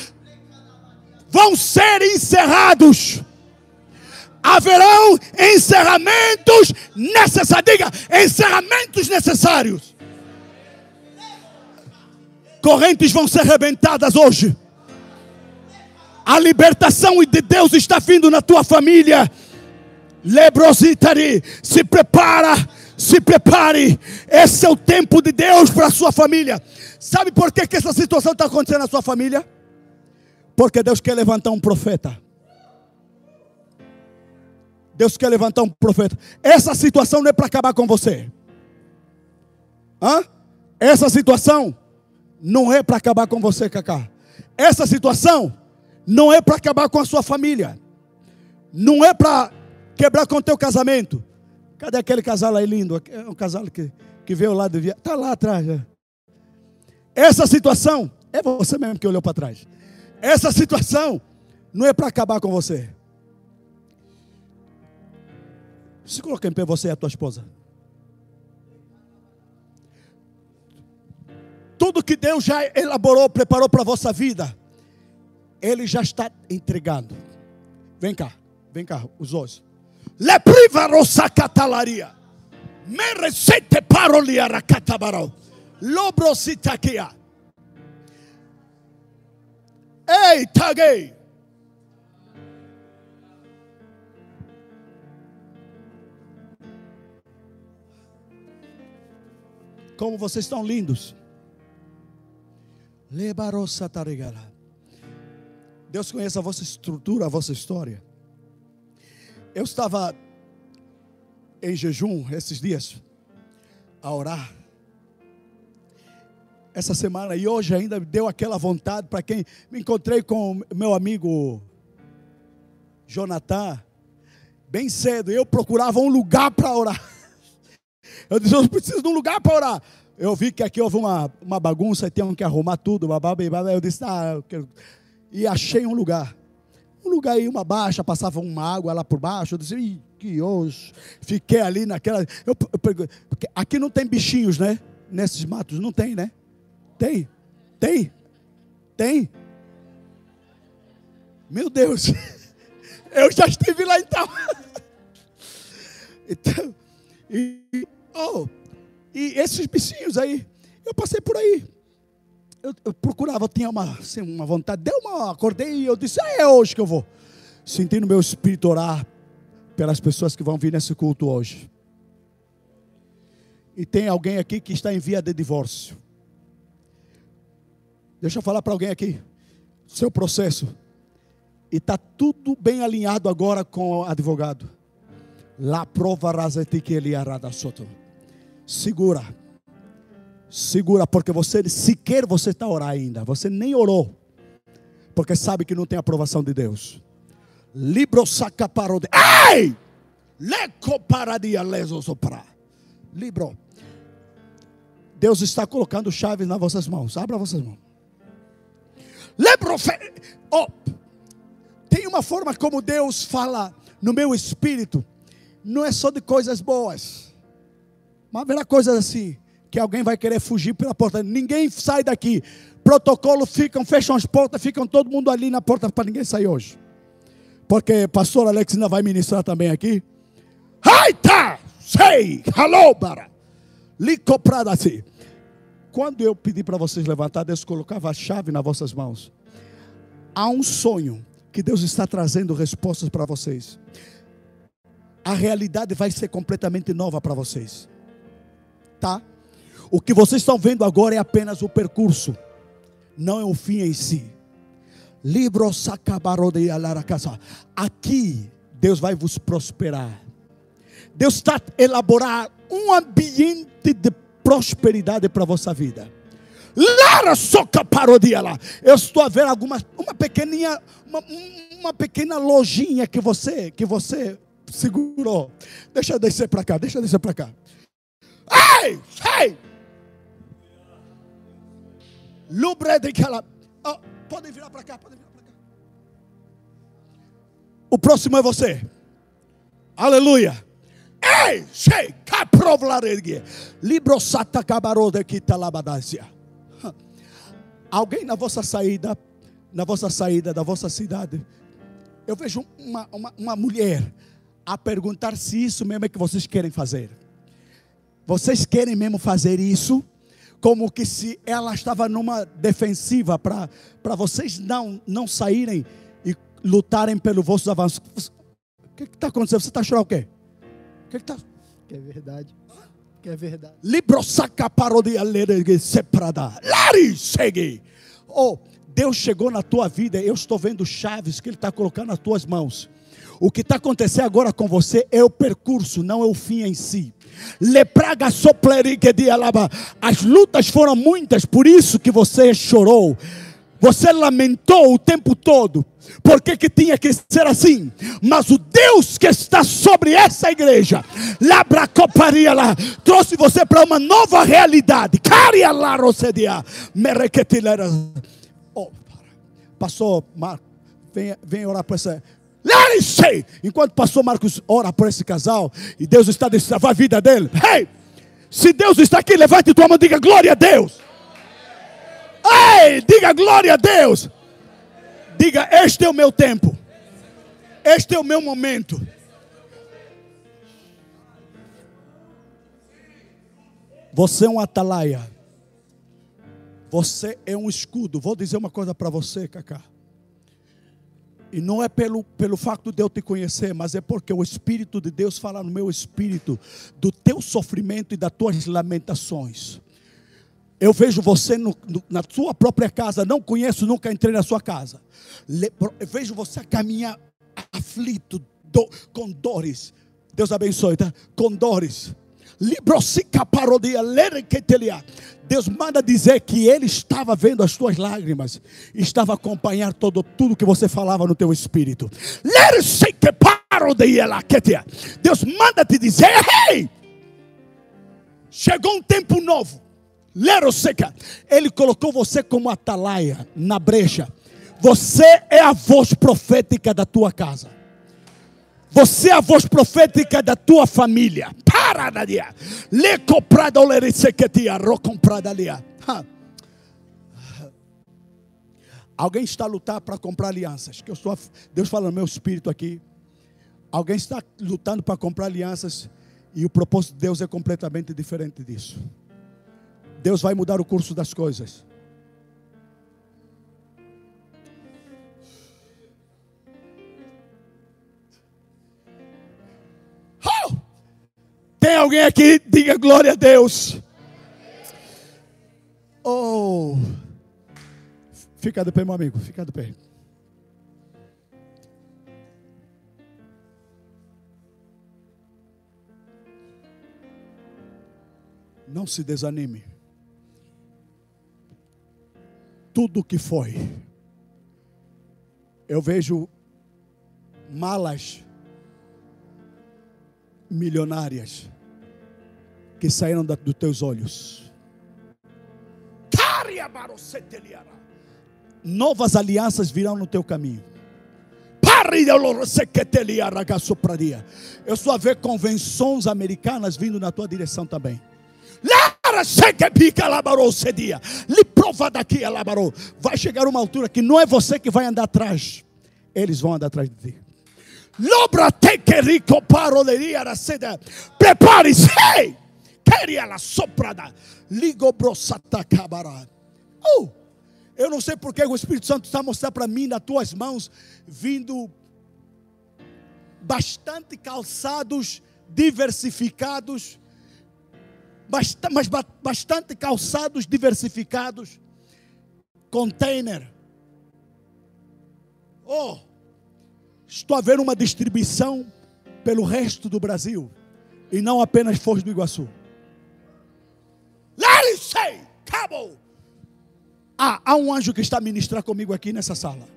vão ser encerrados. Haverão encerramentos necessários. Diga, encerramentos necessários. Correntes vão ser rebentadas hoje. A libertação de Deus está vindo na tua família. Lebrositari, se prepara, se prepare. Esse é o tempo de Deus para a sua família. Sabe por que, que essa situação está acontecendo na sua família? Porque Deus quer levantar um profeta. Deus quer levantar um profeta. Essa situação não é para acabar com você. Hã? Essa situação não é para acabar com você, Cacá. Essa situação não é para acabar com a sua família. Não é para quebrar com o teu casamento. Cadê aquele casal aí lindo? É um casal que, que veio lá de via. Está lá atrás. Já. Essa situação, é você mesmo que olhou para trás. Essa situação não é para acabar com você. Se coloca em pé você e a tua esposa. Tudo que Deus já elaborou, preparou para a vossa vida, Ele já está entregando. Vem cá, vem cá, os olhos. Le priva rosa catalaria. Me recete parolia rakatabarau. Lobro sitakia. Ei, taguei. Como vocês estão lindos. Lebarossa tarigara. Deus conhece a vossa estrutura, a vossa história. Eu estava em jejum esses dias a orar. Essa semana e hoje ainda deu aquela vontade para quem me encontrei com meu amigo Jonathan bem cedo. Eu procurava um lugar para orar. Eu disse, eu preciso de um lugar para orar. Eu vi que aqui houve uma, uma bagunça e tinham que arrumar tudo. Eu disse, ah, eu quero... e achei um lugar. Um lugar aí, uma baixa, passava uma água lá por baixo. Eu disse, que osso. Fiquei ali naquela. Eu, eu, aqui não tem bichinhos, né? Nesses matos, não tem, né? Tem? Tem? Tem? Meu Deus. Eu já estive lá então. Então, e, oh, e esses bichinhos aí, eu passei por aí eu, eu procurava, eu tinha uma, assim, uma vontade, deu uma, acordei e eu disse, ah, é hoje que eu vou. Senti no meu espírito orar pelas pessoas que vão vir nesse culto hoje. E tem alguém aqui que está em via de divórcio. Deixa eu falar para alguém aqui. Seu processo. E está tudo bem alinhado agora com o advogado. La prova razeti ele arada soto. Segura. Segura, porque você sequer você está orar ainda. Você nem orou. Porque sabe que não tem aprovação de Deus. Libro saca parode. Ei! Leco leso sopra. Libro. Deus está colocando chaves nas vossas mãos. Abra vossas mãos. Lembro. Oh, tem uma forma como Deus fala no meu espírito. Não é só de coisas boas. Mas haverá coisas assim. Que alguém vai querer fugir pela porta. Ninguém sai daqui. Protocolo ficam, fecham as portas, ficam todo mundo ali na porta para ninguém sair hoje. Porque pastor Alex ainda vai ministrar também aqui. Haita! Sei! Bara! Licoprada assim. Quando eu pedi para vocês levantar, Deus colocava a chave nas vossas mãos. Há um sonho que Deus está trazendo respostas para vocês. A realidade vai ser completamente nova para vocês. Tá? O que vocês estão vendo agora é apenas o percurso, não é o fim em si. Libro. Aqui Deus vai vos prosperar. Deus está elaborar um ambiente de prosperidade para a vossa vida. Lara soca parodia lá. Eu estou a ver alguma uma pequeninha uma, uma pequena lojinha que você que você segurou. Deixa eu descer para cá, deixa eu descer para cá. Ei, ei. Lubre de podem virar para cá, podem virar para cá. O próximo é você. Aleluia. Ei, sei, caprovlaregue. Libro sata cabarode que talabadácia. Alguém na vossa saída, na vossa saída da vossa cidade, eu vejo uma, uma, uma mulher a perguntar se isso mesmo é que vocês querem fazer. Vocês querem mesmo fazer isso? Como que se ela estava numa defensiva para vocês não, não saírem e lutarem pelo vosso avanço. O que está acontecendo? Você está chorando o quê? que está? Que é verdade. Que é verdade. Libro saca parodia seprada. Lari segue. Oh, Deus chegou na tua vida. Eu estou vendo chaves que Ele está colocando nas tuas mãos. O que está acontecendo agora com você é o percurso, não é o fim em si. Alaba. As lutas foram muitas, por isso que você chorou. Você lamentou o tempo todo. Por que, tinha que ser assim? Mas o Deus que está sobre essa igreja, Labracoparia lá, trouxe você para uma nova realidade. Caria lá, Rosedia. Oh, pastor Marco, vem orar para essa. Sei. Enquanto o pastor Marcos ora por esse casal, e Deus está destravar a vida dele. Hey! Se Deus está aqui, levante tua mão e diga glória a Deus. Ei, diga glória a Deus. Diga: Este é o meu tempo. Este é o meu momento. Você é um atalaia. Você é um escudo. Vou dizer uma coisa para você, Cacá. E não é pelo, pelo fato de eu te conhecer, mas é porque o Espírito de Deus fala no meu espírito do teu sofrimento e das tuas lamentações. Eu vejo você no, no, na sua própria casa, não conheço, nunca entrei na sua casa. Eu vejo você caminhar aflito, do, com dores. Deus abençoe, tá? Com dores. Librosica parodia, Deus manda dizer que Ele estava vendo as tuas lágrimas, estava acompanhando todo, tudo que você falava no teu espírito. Deus manda te dizer: Hey! Chegou um tempo novo. Seca. Ele colocou você como atalaia na brecha. Você é a voz profética da tua casa. Você é a voz profética da tua família. Para daria. Le comprada olerisequetia, ro comprada. Alguém está a lutar para comprar alianças. Que eu estou, Deus fala no meu espírito aqui. Alguém está lutando para comprar alianças e o propósito de Deus é completamente diferente disso. Deus vai mudar o curso das coisas. Tem alguém aqui? Diga glória a Deus. Oh. Fica de pé, meu amigo. Fica de pé. Não se desanime. Tudo que foi. Eu vejo malas milionárias que saíram dos teus olhos. Novas alianças virão no teu caminho. Eu só ver convenções americanas vindo na tua direção também. Lhe prova daqui, alabarou. Vai chegar uma altura que não é você que vai andar atrás, eles vão andar atrás de ti. Lobra te que rico paroleria. Prepare-se. Queria la soprada. Oh, eu não sei porque o Espírito Santo está mostrando para mim nas tuas mãos, vindo bastante calçados, diversificados, mas bastante calçados, diversificados, container. Oh, estou a ver uma distribuição pelo resto do Brasil e não apenas Foz do Iguaçu. Let it say, acabou. Ah, há um anjo que está a ministrar comigo aqui nessa sala.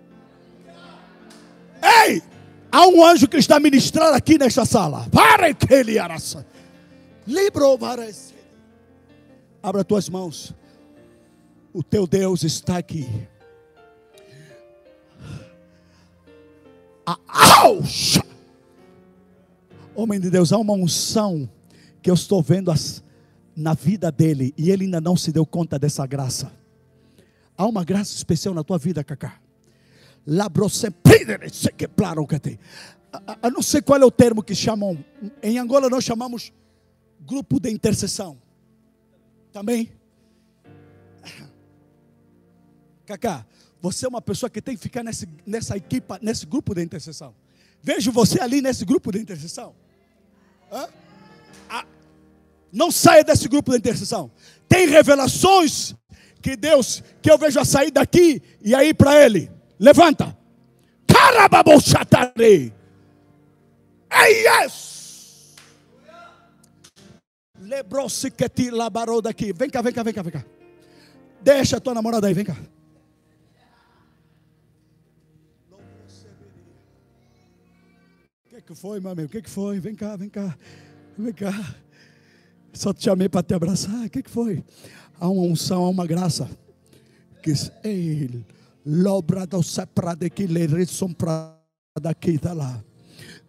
Ei! Há um anjo que está a ministrar aqui nesta sala. Para que ele araça. Libro Abra tuas mãos. O teu Deus está aqui. Auxa! Homem de Deus, há uma unção que eu estou vendo as, na vida dele e ele ainda não se deu conta dessa graça. Há uma graça especial na tua vida, Cacá. Eu não sei qual é o termo que chamam. Em Angola nós chamamos grupo de intercessão. Também. Cacá, você é uma pessoa que tem que ficar nesse, nessa equipa, nesse grupo de intercessão. Vejo você ali nesse grupo de intercessão. Hã? Não saia desse grupo de intercessão. Tem revelações que Deus, que eu vejo a sair daqui e aí para ele. Levanta. É yes. Lebrou-se que te labarou daqui. Vem cá, vem cá, vem cá, vem cá. Deixa a tua namorada aí, vem cá. O que, que foi, meu amigo? O que, que foi? Vem cá, vem cá. Vem cá. Só te chamei para te abraçar. O que, que foi? Há uma unção, há uma graça. Que ele lobra do seprade que lhe daqui tá lá.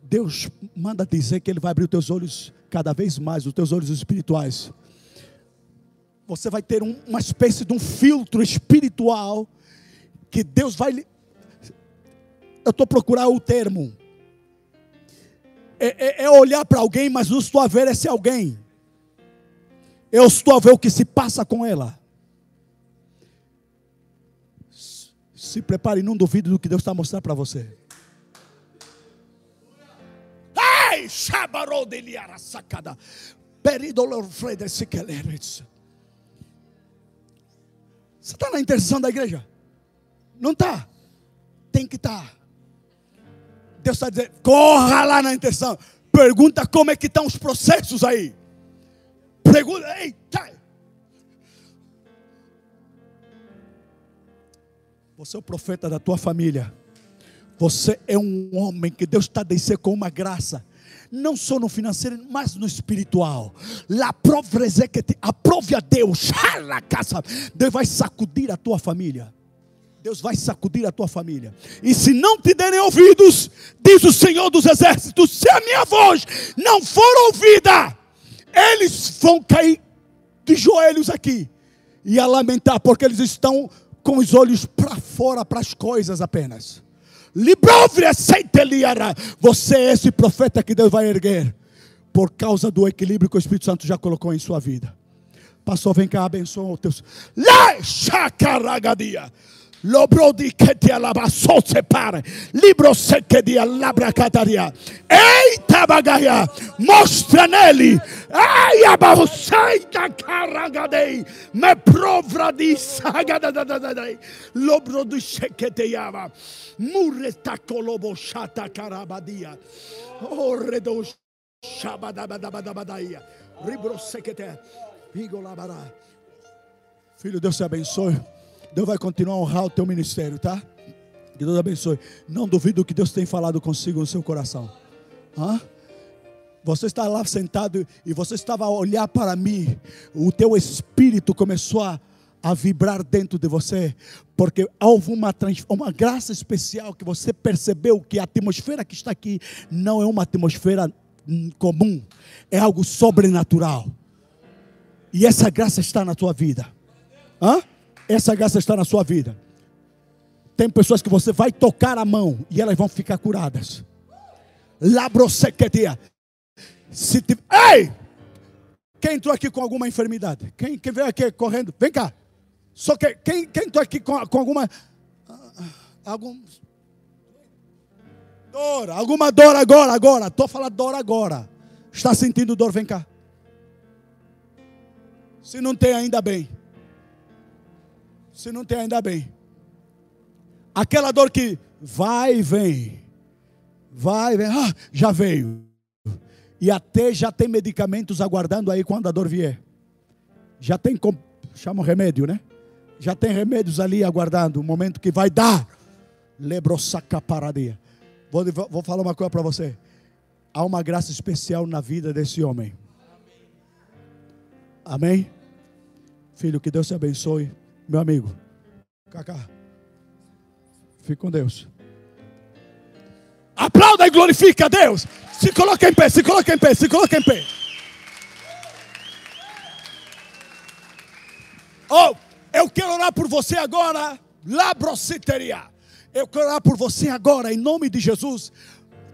Deus manda dizer que ele vai abrir os teus olhos cada vez mais, os teus olhos espirituais. Você vai ter um, uma espécie de um filtro espiritual que Deus vai. Eu estou procurando o termo é, é, é olhar para alguém, mas não estou a ver esse alguém. Eu estou a ver o que se passa com ela. Se prepare, não duvide do que Deus está mostrando para você. Ei, chabarou dele era sacada. Peridolor. Você está na intercessão da igreja? Não está? Tem que estar. Tá. Deus está dizendo: corra lá na intenção. Pergunta como é que estão os processos aí. Pergunta, eita. Você é o profeta da tua família. Você é um homem que Deus está descendo com uma graça. Não só no financeiro, mas no espiritual. La aprove a Deus. Deus vai sacudir a tua família. Deus vai sacudir a tua família. E se não te derem ouvidos, diz o Senhor dos Exércitos: se a minha voz não for ouvida, eles vão cair de joelhos aqui e a lamentar, porque eles estão com os olhos para fora, para as coisas apenas. Você é esse profeta que Deus vai erguer por causa do equilíbrio que o Espírito Santo já colocou em sua vida. Pastor, vem cá, abençoa teu. Lá, chacaragadia. Lobrodi que te alabaçou separa. Libro se que de alabra cataria. Eita bagaia. Mostra nele Ai, abavusaita caragadei. Me provra di sagadadadadei. Lobro do sheketeyava. Mureta colobo chata carabadia. Orredo shabadabadabadaia. Ribro. Igolabara. Filho, Deus te abençoe. Deus vai continuar a honrar o teu ministério, tá? Que Deus abençoe. Não duvido que Deus tem falado consigo no seu coração. Hã? Você está lá sentado e você estava a olhar para mim. O teu espírito começou a, a vibrar dentro de você, porque houve uma, uma graça especial que você percebeu que a atmosfera que está aqui não é uma atmosfera hum, comum, é algo sobrenatural. E essa graça está na tua vida. Hã? Essa graça está na sua vida. Tem pessoas que você vai tocar a mão e elas vão ficar curadas. Labrosequetia. Se te... Ei! Quem entrou aqui com alguma enfermidade? Quem, quem veio aqui correndo? Vem cá. Só que quem, quem entrou aqui com, com alguma. Ah, algum. Dor, alguma dor agora, agora. Estou falando dor agora. Está sentindo dor? Vem cá. Se não tem, ainda bem. Se não tem, ainda bem. Aquela dor que vai e vem. Vai e vem. Ah, já veio. E até já tem medicamentos aguardando aí quando a dor vier. Já tem, chama remédio, né? Já tem remédios ali aguardando o momento que vai dar. Lebrossaca paradia. Vou, vou falar uma coisa para você. Há uma graça especial na vida desse homem. Amém? Filho, que Deus te abençoe. Meu amigo. Cacá. Fique com Deus. Aplauda e glorifica a Deus. Se coloca em pé, se coloca em pé, se coloca em pé. Oh, eu quero orar por você agora. Labrociteria. Eu quero orar por você agora, em nome de Jesus.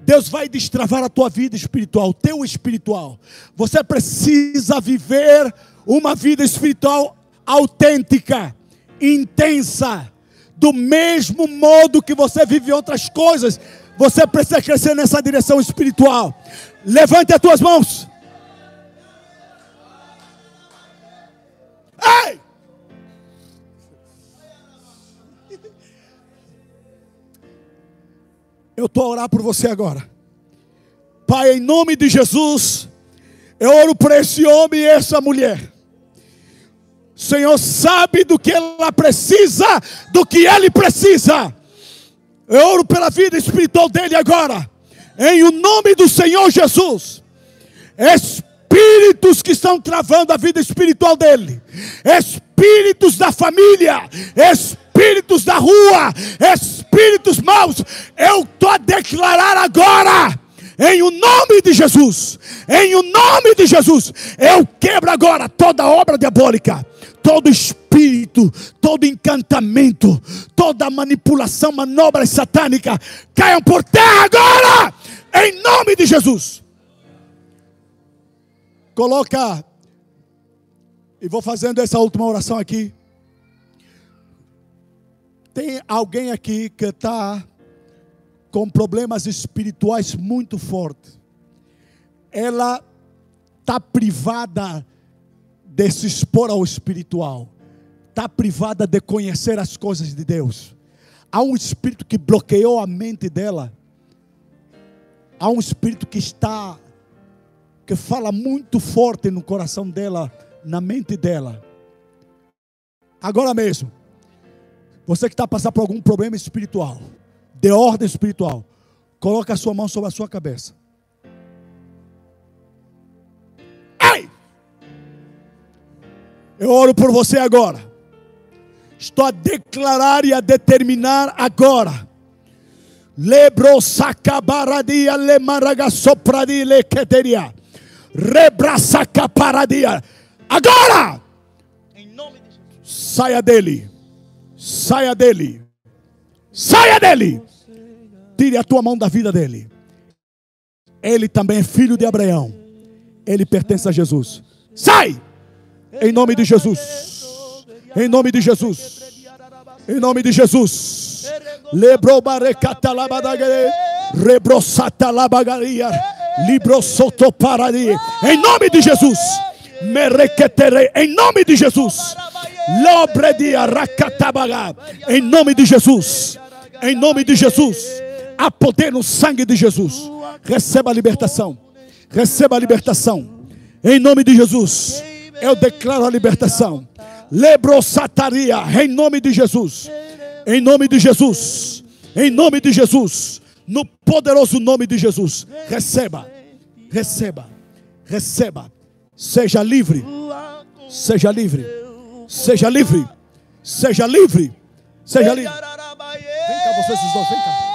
Deus vai destravar a tua vida espiritual, teu espiritual. Você precisa viver uma vida espiritual autêntica, intensa, do mesmo modo que você vive outras coisas. Você precisa crescer nessa direção espiritual. Levante as tuas mãos. Ei! Eu estou a orar por você agora. Pai, em nome de Jesus, eu oro por esse homem e essa mulher. Senhor sabe do que ela precisa, do que ele precisa. Eu oro pela vida espiritual dele agora, em o nome do Senhor Jesus. Espíritos que estão travando a vida espiritual dele, espíritos da família, espíritos da rua, espíritos maus, eu estou a declarar agora em o nome de Jesus, em o nome de Jesus, eu quebro agora toda obra diabólica, todo espírito, todo encantamento, toda manipulação, manobra satânica, caiam por terra agora, em nome de Jesus. Coloca, e vou fazendo essa última oração aqui. Tem alguém aqui que está com problemas espirituais muito fortes. Ela está privada de se expor ao espiritual, está privada de conhecer as coisas de Deus. Há um espírito que bloqueou a mente dela. Há um espírito que está, que fala muito forte no coração dela, na mente dela. Agora mesmo, você que está passando por algum problema espiritual, de ordem espiritual, coloque a sua mão sobre a sua cabeça. Eu oro por você agora. Estou a declarar e a determinar agora. Lebro sacabaradia le le queteria. Rebra sacaparadia. Agora! Em nome de Jesus. Saia dele. Saia dele. Saia dele tire a tua mão da vida dele. Ele também é filho de Abraão. Ele pertence a Jesus. Sai! Em nome de Jesus. Em nome de Jesus. Em nome de Jesus. Lebrou barecata labadagare. Rebrosata labagaria. Libro sotoparadi. Em nome de Jesus. Merequetere. Em nome de Jesus. Lobredia racatabaga. Em nome de Jesus. Em nome de Jesus. Há poder no sangue de Jesus. Receba a libertação. Receba a libertação. Em nome de Jesus. Eu declaro a libertação. Lebrosataria. Em nome de Jesus. Em nome de Jesus. Em nome de Jesus. No poderoso nome de Jesus. Receba. Receba. Receba. Seja livre. Seja livre. Seja livre. Seja livre. Seja livre. Vem cá, vocês os dois, vem cá.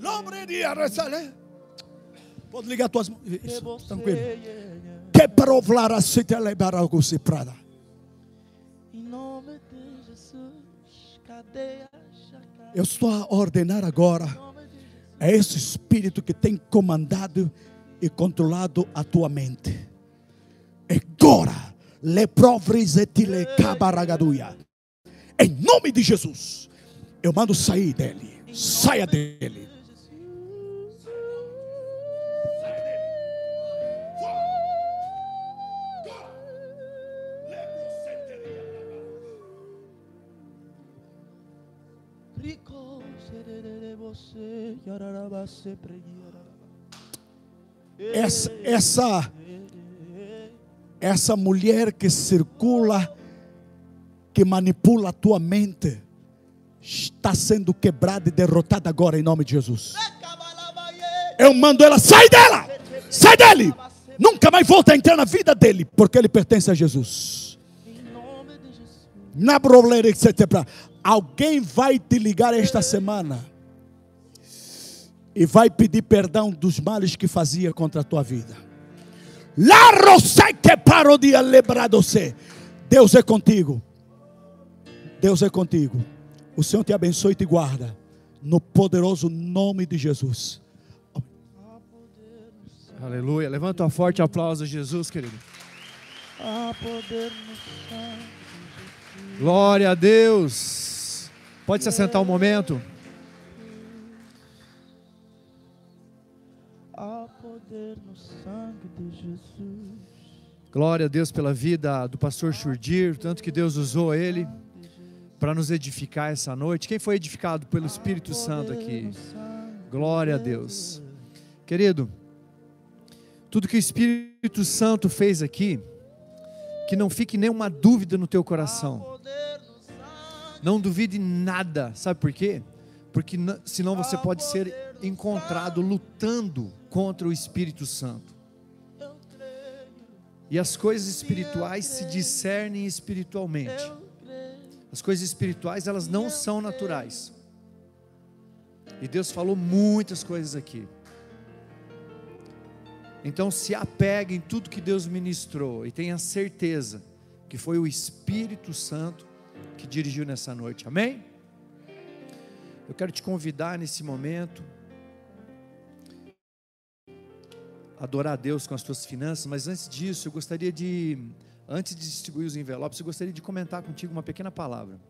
Lombre resale. Pode ligar tuas mãos. Isso, tranquilo. Que provlar a cita levar algo se prada. Em nome de Jesus, cadeia Eu estou a ordenar agora. É esse espírito que tem comandado e controlado a tua mente. Agora, le cabaragaduia. Em nome de Jesus, eu mando sair dele. Saia dele. Essa, essa, essa mulher que circula, que manipula a tua mente, está sendo quebrada e derrotada agora em nome de Jesus. Eu mando ela, sai dela, sai dele. Nunca mais volta a entrar na vida dele, porque ele pertence a Jesus. Na brolera, etc. Alguém vai te ligar esta semana e vai pedir perdão dos males que fazia contra a tua vida. Deus é contigo. Deus é contigo. O Senhor te abençoe e te guarda. No poderoso nome de Jesus. Aleluia. Levanta um forte aplauso a Jesus, querido. Glória a Deus. Pode se assentar um momento. Sangue de Jesus. Glória a Deus pela vida do pastor Churdir, tanto que Deus usou ele para nos edificar essa noite. Quem foi edificado pelo Espírito Santo aqui? Glória a Deus. Querido, tudo que o Espírito Santo fez aqui, que não fique nenhuma dúvida no teu coração. Não duvide nada, sabe por quê? Porque senão você pode ser encontrado lutando contra o Espírito Santo. E as coisas espirituais se discernem espiritualmente. As coisas espirituais, elas não são naturais. E Deus falou muitas coisas aqui. Então se apegue em tudo que Deus ministrou e tenha certeza que foi o Espírito Santo que dirigiu nessa noite. Amém? Eu quero te convidar nesse momento adorar a Deus com as tuas finanças, mas antes disso, eu gostaria de antes de distribuir os envelopes, eu gostaria de comentar contigo uma pequena palavra.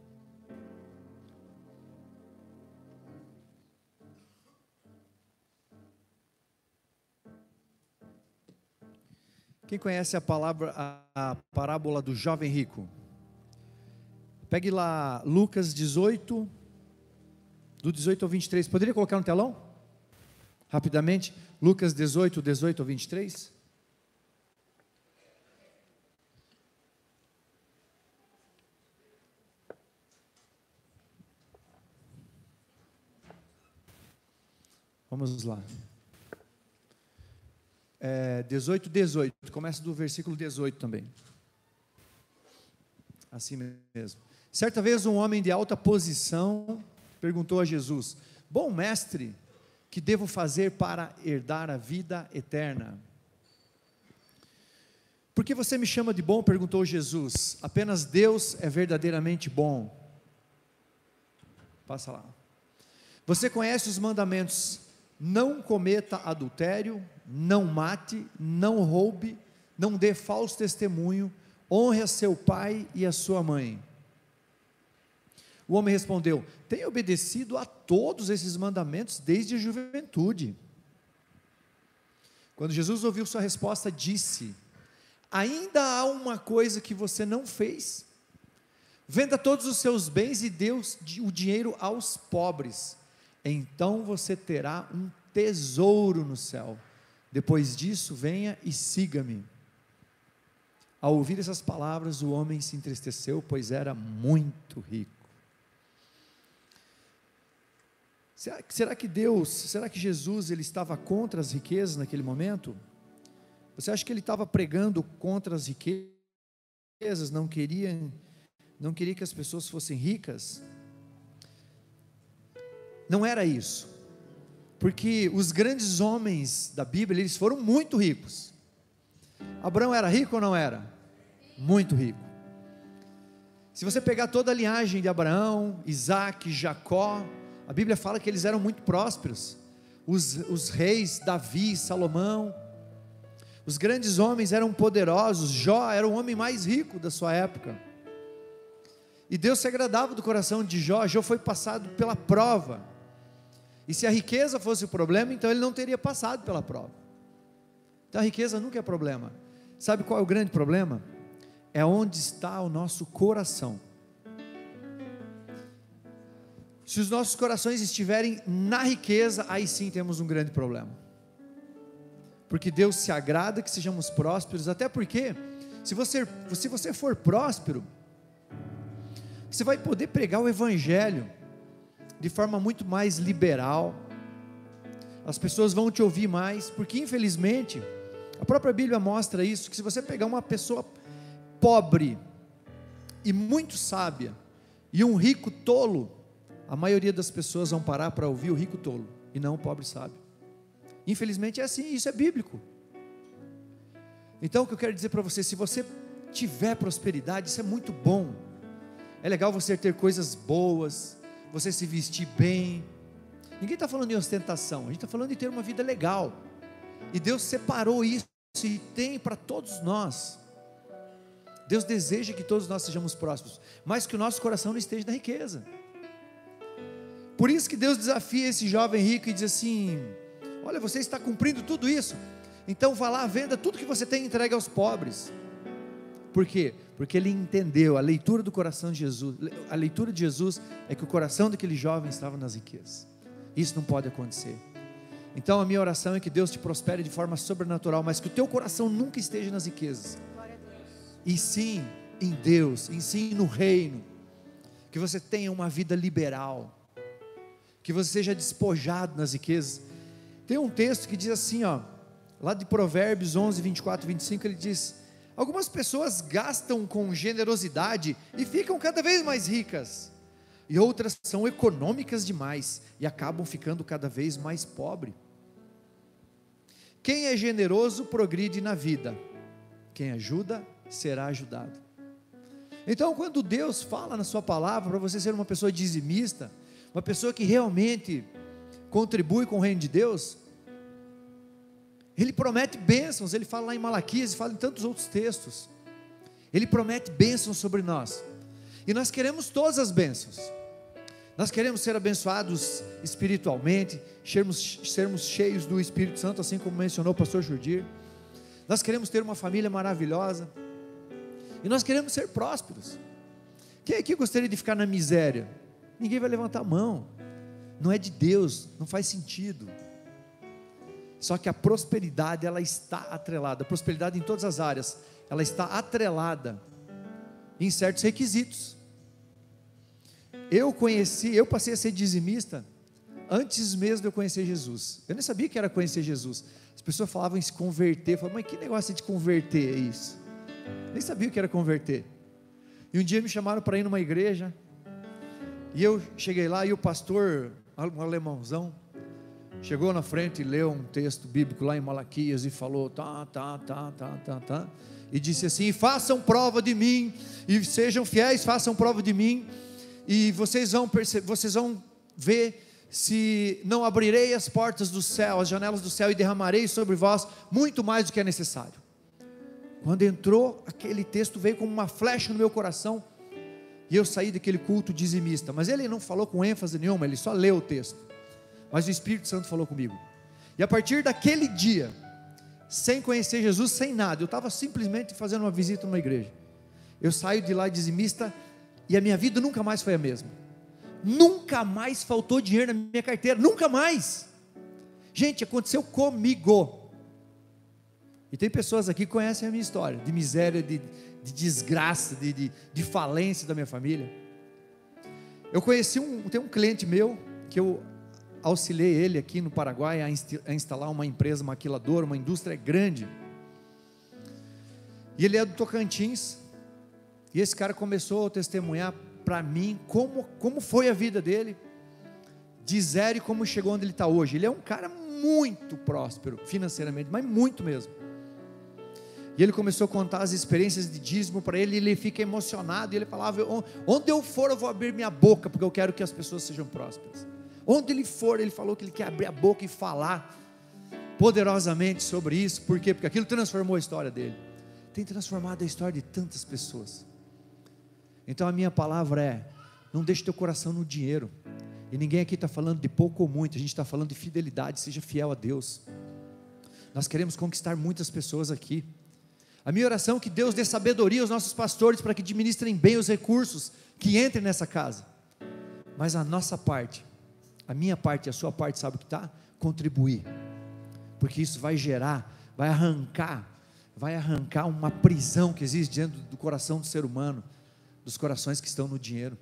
Quem conhece a palavra, a, parábola do jovem rico? Pegue lá Lucas 18, do 18 ao 23. Poderia colocar no telão? Rapidamente. Lucas 18, 18 ao 23. Vamos lá. É, 18, 18. Começa do versículo 18 também. Assim mesmo. Certa vez um homem de alta posição perguntou a Jesus: Bom mestre, que devo fazer para herdar a vida eterna? Por que você me chama de bom? perguntou Jesus. Apenas Deus é verdadeiramente bom. Passa lá. Você conhece os mandamentos: não cometa adultério, não mate, não roube, não dê falso testemunho, honre a seu pai e a sua mãe. O homem respondeu: Tenho obedecido a todos esses mandamentos desde a juventude. Quando Jesus ouviu sua resposta, disse: Ainda há uma coisa que você não fez. Venda todos os seus bens e dê o dinheiro aos pobres. Então você terá um tesouro no céu. Depois disso, venha e siga-me. Ao ouvir essas palavras, o homem se entristeceu, pois era muito rico. Será que Deus, será que Jesus ele estava contra as riquezas naquele momento? Você acha que ele estava pregando contra as riquezas, não queria, não queria que as pessoas fossem ricas? Não era isso. Porque os grandes homens da Bíblia, eles foram muito ricos. Abraão era rico ou não era? Muito rico. Se você pegar toda a linhagem de Abraão, Isaac, Jacó, a Bíblia fala que eles eram muito prósperos. Os, os reis, Davi, Salomão, os grandes homens eram poderosos. Jó era o homem mais rico da sua época. E Deus se agradava do coração de Jó. Jó foi passado pela prova. E se a riqueza fosse o problema, então ele não teria passado pela prova. Então a riqueza nunca é problema. Sabe qual é o grande problema? É onde está o nosso coração. Se os nossos corações estiverem na riqueza, aí sim temos um grande problema. Porque Deus se agrada que sejamos prósperos, até porque, se você, se você for próspero, você vai poder pregar o Evangelho de forma muito mais liberal, as pessoas vão te ouvir mais, porque infelizmente, a própria Bíblia mostra isso: que se você pegar uma pessoa pobre e muito sábia, e um rico tolo, a maioria das pessoas vão parar para ouvir o rico tolo e não o pobre sábio. Infelizmente é assim, isso é bíblico. Então o que eu quero dizer para você, se você tiver prosperidade, isso é muito bom. É legal você ter coisas boas, você se vestir bem. Ninguém está falando em ostentação, a gente está falando de ter uma vida legal. E Deus separou isso e tem para todos nós. Deus deseja que todos nós sejamos prósperos, mas que o nosso coração não esteja na riqueza. Por isso que Deus desafia esse jovem rico e diz assim: Olha, você está cumprindo tudo isso, então vá lá, venda tudo que você tem e entregue aos pobres. Por quê? Porque ele entendeu a leitura do coração de Jesus. A leitura de Jesus é que o coração daquele jovem estava nas riquezas. Isso não pode acontecer. Então a minha oração é que Deus te prospere de forma sobrenatural, mas que o teu coração nunca esteja nas riquezas. E sim em Deus, e sim no reino. Que você tenha uma vida liberal que você seja despojado nas riquezas. Tem um texto que diz assim, ó, lá de Provérbios 11, 24 e 25, ele diz: Algumas pessoas gastam com generosidade e ficam cada vez mais ricas, e outras são econômicas demais e acabam ficando cada vez mais pobres. Quem é generoso progride na vida, quem ajuda será ajudado. Então, quando Deus fala na Sua palavra para você ser uma pessoa dizimista, uma pessoa que realmente contribui com o reino de Deus, ele promete bênçãos, ele fala lá em Malaquias e fala em tantos outros textos. Ele promete bênçãos sobre nós. E nós queremos todas as bênçãos. Nós queremos ser abençoados espiritualmente, sermos, sermos cheios do Espírito Santo, assim como mencionou o pastor Jurdir. Nós queremos ter uma família maravilhosa. E nós queremos ser prósperos. Quem aqui gostaria de ficar na miséria? Ninguém vai levantar a mão. Não é de Deus, não faz sentido. Só que a prosperidade ela está atrelada, a prosperidade em todas as áreas, ela está atrelada em certos requisitos. Eu conheci, eu passei a ser dizimista antes mesmo de eu conhecer Jesus. Eu nem sabia que era conhecer Jesus. As pessoas falavam em se converter, falavam, mas que negócio de converter é isso? Nem sabia o que era converter. E um dia me chamaram para ir numa igreja, e eu cheguei lá e o pastor, um alemãozão, chegou na frente e leu um texto bíblico lá em Malaquias e falou, tá, tá, tá, tá, tá, tá. E disse assim: façam prova de mim, e sejam fiéis, façam prova de mim, e vocês vão, vocês vão ver se não abrirei as portas do céu, as janelas do céu, e derramarei sobre vós muito mais do que é necessário. Quando entrou, aquele texto veio como uma flecha no meu coração. E eu saí daquele culto dizimista. Mas ele não falou com ênfase nenhuma, ele só leu o texto. Mas o Espírito Santo falou comigo. E a partir daquele dia, sem conhecer Jesus, sem nada, eu estava simplesmente fazendo uma visita numa igreja. Eu saio de lá dizimista e a minha vida nunca mais foi a mesma. Nunca mais faltou dinheiro na minha carteira, nunca mais. Gente, aconteceu comigo. E tem pessoas aqui que conhecem a minha história de miséria, de, de desgraça, de, de, de, falência da minha família. Eu conheci um, tem um cliente meu que eu auxiliei ele aqui no Paraguai a, a instalar uma empresa maquiladora, uma indústria grande. E ele é do Tocantins. E esse cara começou a testemunhar para mim como, como foi a vida dele, de zero e como chegou onde ele está hoje. Ele é um cara muito próspero financeiramente, mas muito mesmo. E ele começou a contar as experiências de dízimo para ele, e ele fica emocionado, e ele falava: Onde eu for, eu vou abrir minha boca, porque eu quero que as pessoas sejam prósperas. Onde ele for, ele falou que ele quer abrir a boca e falar poderosamente sobre isso, por quê? Porque aquilo transformou a história dele, tem transformado a história de tantas pessoas. Então a minha palavra é: não deixe teu coração no dinheiro, e ninguém aqui está falando de pouco ou muito, a gente está falando de fidelidade, seja fiel a Deus. Nós queremos conquistar muitas pessoas aqui. A minha oração é que Deus dê sabedoria aos nossos pastores para que administrem bem os recursos que entrem nessa casa. Mas a nossa parte, a minha parte e a sua parte, sabe o que está? Contribuir. Porque isso vai gerar, vai arrancar, vai arrancar uma prisão que existe dentro do coração do ser humano, dos corações que estão no dinheiro.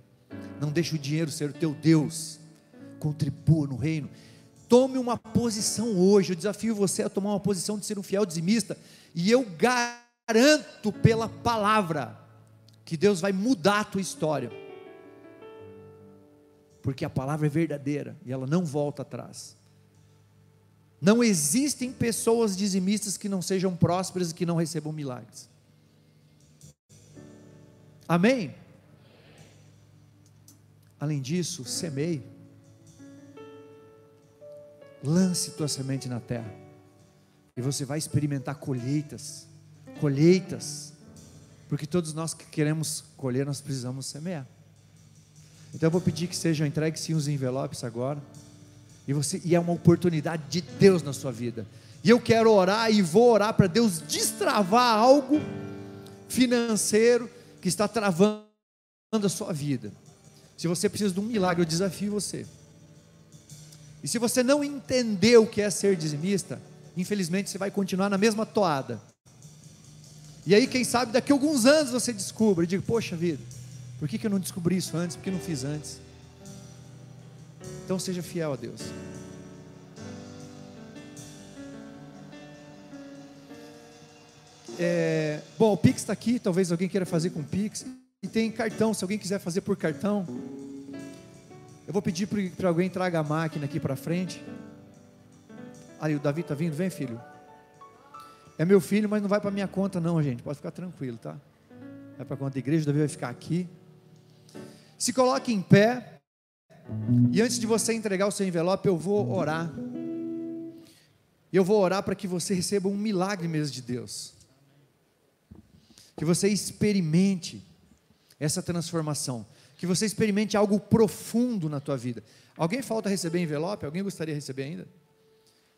Não deixe o dinheiro ser o teu Deus. Contribua no reino. Tome uma posição hoje. Eu desafio você a tomar uma posição de ser um fiel dizimista. E eu garanto garanto pela palavra que Deus vai mudar a tua história. Porque a palavra é verdadeira e ela não volta atrás. Não existem pessoas dizimistas que não sejam prósperas e que não recebam milagres. Amém? Além disso, semeie. Lance tua semente na terra. E você vai experimentar colheitas colheitas, porque todos nós que queremos colher, nós precisamos semear. Então eu vou pedir que sejam entregues sim os envelopes agora. E você e é uma oportunidade de Deus na sua vida. E eu quero orar e vou orar para Deus destravar algo financeiro que está travando a sua vida. Se você precisa de um milagre, eu desafio você. E se você não entendeu o que é ser dizimista, infelizmente você vai continuar na mesma toada. E aí, quem sabe, daqui a alguns anos você descobre e diga: Poxa vida, por que, que eu não descobri isso antes? Por que não fiz antes? Então, seja fiel a Deus. É, bom, o Pix está aqui, talvez alguém queira fazer com Pix. E tem cartão, se alguém quiser fazer por cartão. Eu vou pedir para alguém traga a máquina aqui para frente. Aí, o Davi está vindo, vem filho. É meu filho, mas não vai para minha conta, não, gente. Pode ficar tranquilo, tá? Vai para a conta da igreja, Davi vai ficar aqui. Se coloque em pé. E antes de você entregar o seu envelope, eu vou orar. Eu vou orar para que você receba um milagre mesmo de Deus. Que você experimente essa transformação. Que você experimente algo profundo na tua vida. Alguém falta receber envelope? Alguém gostaria de receber ainda?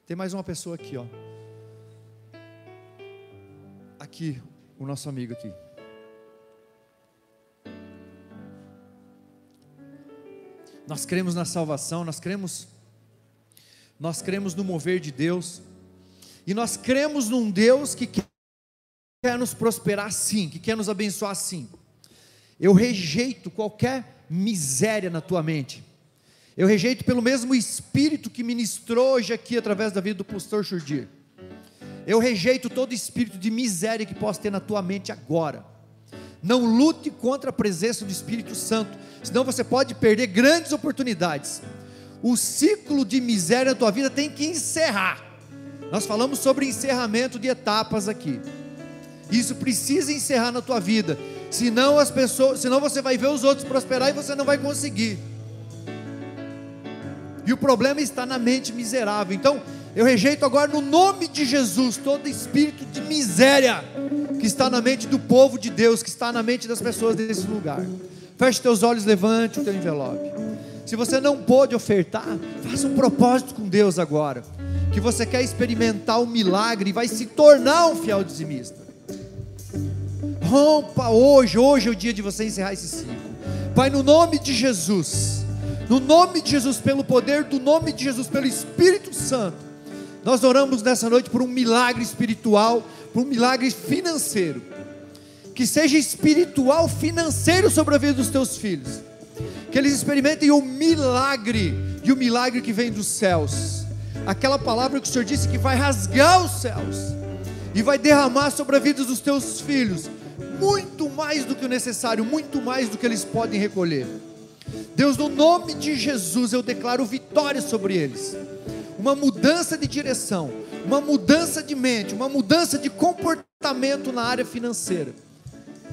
Tem mais uma pessoa aqui, ó aqui, o nosso amigo aqui. Nós cremos na salvação, nós cremos nós cremos no mover de Deus. E nós cremos num Deus que quer nos prosperar sim, que quer nos abençoar sim. Eu rejeito qualquer miséria na tua mente. Eu rejeito pelo mesmo espírito que ministrou hoje aqui através da vida do pastor Churdir. Eu rejeito todo espírito de miséria que possa ter na tua mente agora. Não lute contra a presença do Espírito Santo, senão você pode perder grandes oportunidades. O ciclo de miséria na tua vida tem que encerrar. Nós falamos sobre encerramento de etapas aqui. Isso precisa encerrar na tua vida. Senão as pessoas, senão você vai ver os outros prosperar e você não vai conseguir. E o problema está na mente miserável. Então, eu rejeito agora no nome de Jesus todo espírito de miséria que está na mente do povo de Deus, que está na mente das pessoas desse lugar. Feche teus olhos, levante o teu envelope. Se você não pôde ofertar, faça um propósito com Deus agora. Que você quer experimentar o milagre e vai se tornar um fiel dizimista. Rompa hoje, hoje é o dia de você encerrar esse ciclo. Pai, no nome de Jesus, no nome de Jesus, pelo poder do nome de Jesus, pelo Espírito Santo, nós oramos nessa noite por um milagre espiritual, por um milagre financeiro. Que seja espiritual, financeiro sobre a vida dos teus filhos. Que eles experimentem o milagre, e o milagre que vem dos céus. Aquela palavra que o Senhor disse que vai rasgar os céus e vai derramar sobre a vida dos teus filhos muito mais do que o necessário, muito mais do que eles podem recolher. Deus, no nome de Jesus, eu declaro vitória sobre eles. Uma mudança de direção, uma mudança de mente, uma mudança de comportamento na área financeira.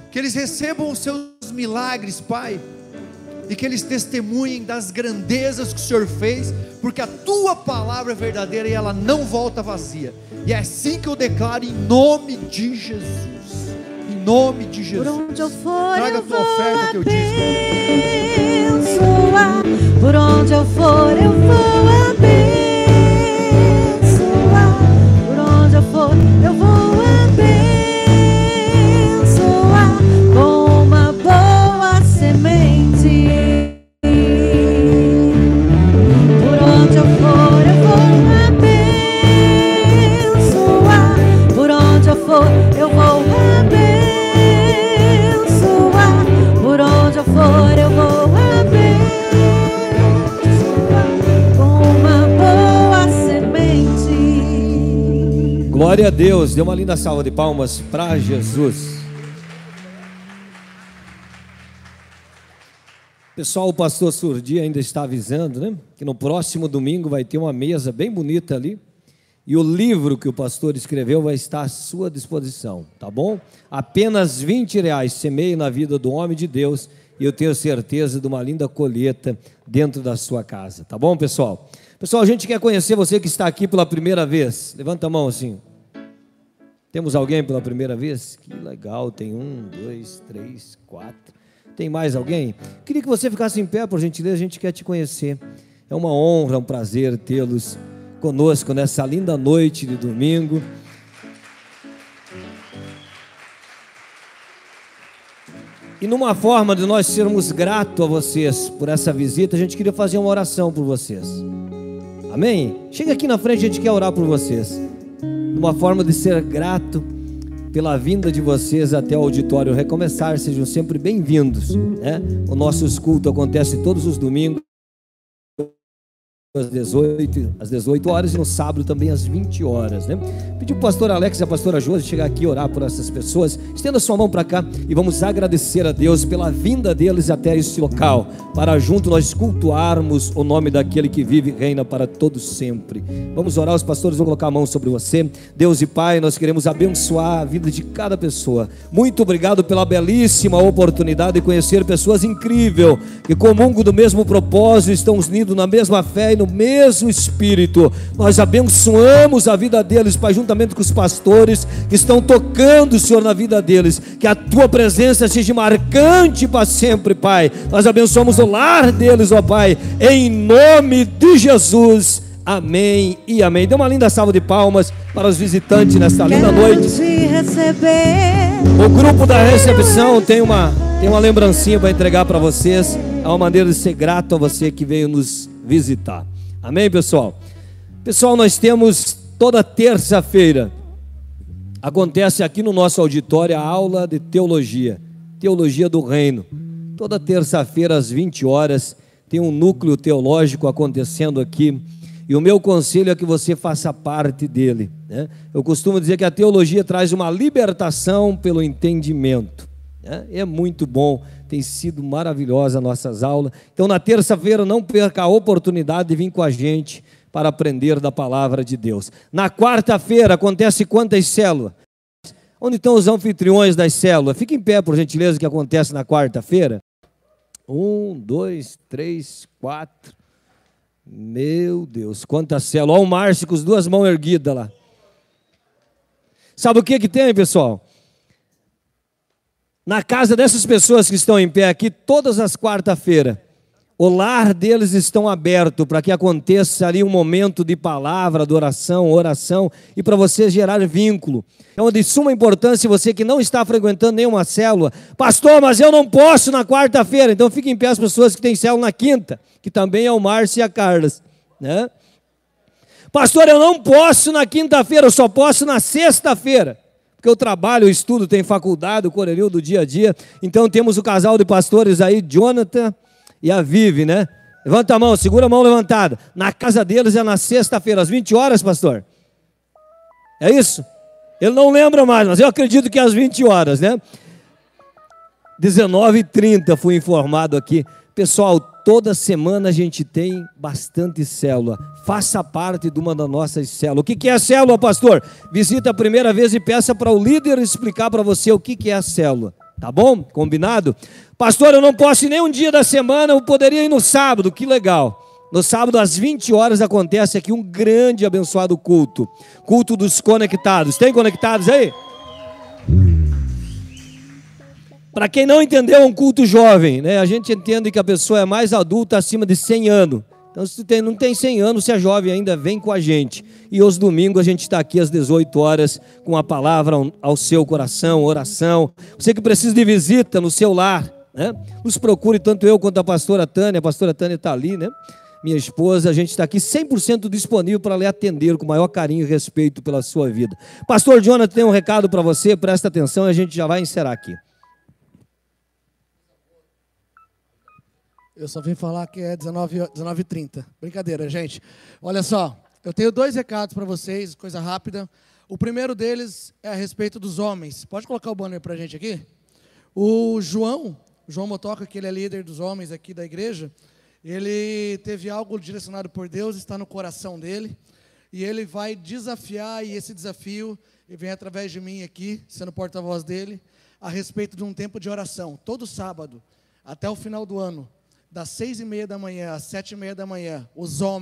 Que eles recebam os seus milagres, Pai, e que eles testemunhem das grandezas que o Senhor fez, porque a tua palavra é verdadeira e ela não volta vazia. E é assim que eu declaro em nome de Jesus nome de Jesus. Por onde eu for, Traga eu a tua vou oferta, teu dízimo. Por onde eu for, eu vou abençoar. Glória a Deus. Dê uma linda salva de palmas para Jesus. Pessoal, o pastor Surdi ainda está avisando, né? Que no próximo domingo vai ter uma mesa bem bonita ali. E o livro que o pastor escreveu vai estar à sua disposição, tá bom? Apenas 20 reais, semeie na vida do homem de Deus e eu tenho certeza de uma linda colheita dentro da sua casa, tá bom, pessoal? Pessoal, a gente quer conhecer você que está aqui pela primeira vez. Levanta a mão assim. Temos alguém pela primeira vez? Que legal, tem um, dois, três, quatro. Tem mais alguém? Queria que você ficasse em pé, por gentileza, a gente quer te conhecer. É uma honra, um prazer tê-los conosco nessa linda noite de domingo. E numa forma de nós sermos gratos a vocês por essa visita, a gente queria fazer uma oração por vocês. Amém? Chega aqui na frente, a gente quer orar por vocês. Numa forma de ser grato pela vinda de vocês até o auditório recomeçar, sejam sempre bem-vindos. Né? O nosso culto acontece todos os domingos às 18, às 18 horas e no sábado também às 20 horas, né? Pedi o pastor Alex e a pastora Josi chegar aqui e orar por essas pessoas. Estenda sua mão para cá e vamos agradecer a Deus pela vinda deles até este local, para junto nós cultuarmos o nome daquele que vive e reina para todos sempre. Vamos orar, os pastores vão colocar a mão sobre você. Deus e Pai, nós queremos abençoar a vida de cada pessoa. Muito obrigado pela belíssima oportunidade de conhecer pessoas incríveis que comungam do mesmo propósito, estão unidos na mesma fé e no mesmo espírito. Nós abençoamos a vida deles, Pai, juntamente com os pastores que estão tocando, Senhor, na vida deles. Que a tua presença seja marcante para sempre, Pai. Nós abençoamos o lar deles, ó Pai, em nome de Jesus. Amém e amém. Dê uma linda salva de palmas para os visitantes nesta linda noite. O grupo da recepção tem uma, tem uma lembrancinha para entregar para vocês. É uma maneira de ser grato a você que veio nos visitar. Amém, pessoal? Pessoal, nós temos toda terça-feira. Acontece aqui no nosso auditório a aula de teologia, teologia do reino. Toda terça-feira às 20 horas tem um núcleo teológico acontecendo aqui. E o meu conselho é que você faça parte dele. né? Eu costumo dizer que a teologia traz uma libertação pelo entendimento. né? É muito bom, tem sido maravilhosa as nossas aulas. Então, na terça-feira, não perca a oportunidade de vir com a gente para aprender da palavra de Deus. Na quarta-feira, acontece quantas células? Onde estão os anfitriões das células? Fique em pé, por gentileza, que acontece na quarta-feira. Um, dois, três, quatro. Meu Deus, quantas células. Olha o Márcio com as duas mãos erguidas lá. Sabe o que, que tem, pessoal? Na casa dessas pessoas que estão em pé aqui, todas as quarta-feiras, o lar deles estão aberto para que aconteça ali um momento de palavra, de oração, oração e para você gerar vínculo. É de suma importância você que não está frequentando nenhuma célula, pastor, mas eu não posso na quarta-feira, então fique em pé as pessoas que têm célula na quinta, que também é o Márcio e a Carlos, né? Pastor, eu não posso na quinta-feira, eu só posso na sexta-feira. Porque eu trabalho, eu estudo, tem faculdade, o correrio do dia a dia. Então temos o casal de pastores aí, Jonathan e a Vive, né? Levanta a mão, segura a mão levantada. Na casa deles é na sexta-feira, às 20 horas, pastor. É isso? Ele não lembra mais, mas eu acredito que é às 20 horas, né? 19h30 fui informado aqui. Pessoal, toda semana a gente tem bastante célula. Faça parte de uma das nossas células. O que é a célula, pastor? Visita a primeira vez e peça para o líder explicar para você o que é a célula. Tá bom? Combinado? Pastor, eu não posso ir nem um dia da semana, eu poderia ir no sábado, que legal. No sábado, às 20 horas, acontece aqui um grande abençoado culto. Culto dos conectados. Tem conectados aí? Para quem não entendeu, é um culto jovem, né? A gente entende que a pessoa é mais adulta acima de 100 anos. Então, se tem, não tem 100 anos, se é jovem ainda, vem com a gente. E aos domingos a gente está aqui às 18 horas com a palavra ao seu coração, oração. Você que precisa de visita no seu lar, né? Nos procure, tanto eu quanto a pastora Tânia. A pastora Tânia está ali, né? Minha esposa, a gente está aqui 100% disponível para lhe atender com o maior carinho e respeito pela sua vida. Pastor Jonathan tem um recado para você, presta atenção e a gente já vai encerrar aqui. Eu só vim falar que é 19, 19h30. Brincadeira, gente. Olha só, eu tenho dois recados para vocês, coisa rápida. O primeiro deles é a respeito dos homens. Pode colocar o banner para a gente aqui? O João, João Motoca, que ele é líder dos homens aqui da igreja, ele teve algo direcionado por Deus, está no coração dele, e ele vai desafiar, e esse desafio vem através de mim aqui, sendo porta-voz dele, a respeito de um tempo de oração, todo sábado, até o final do ano das seis e meia da manhã às sete e meia da manhã, os homens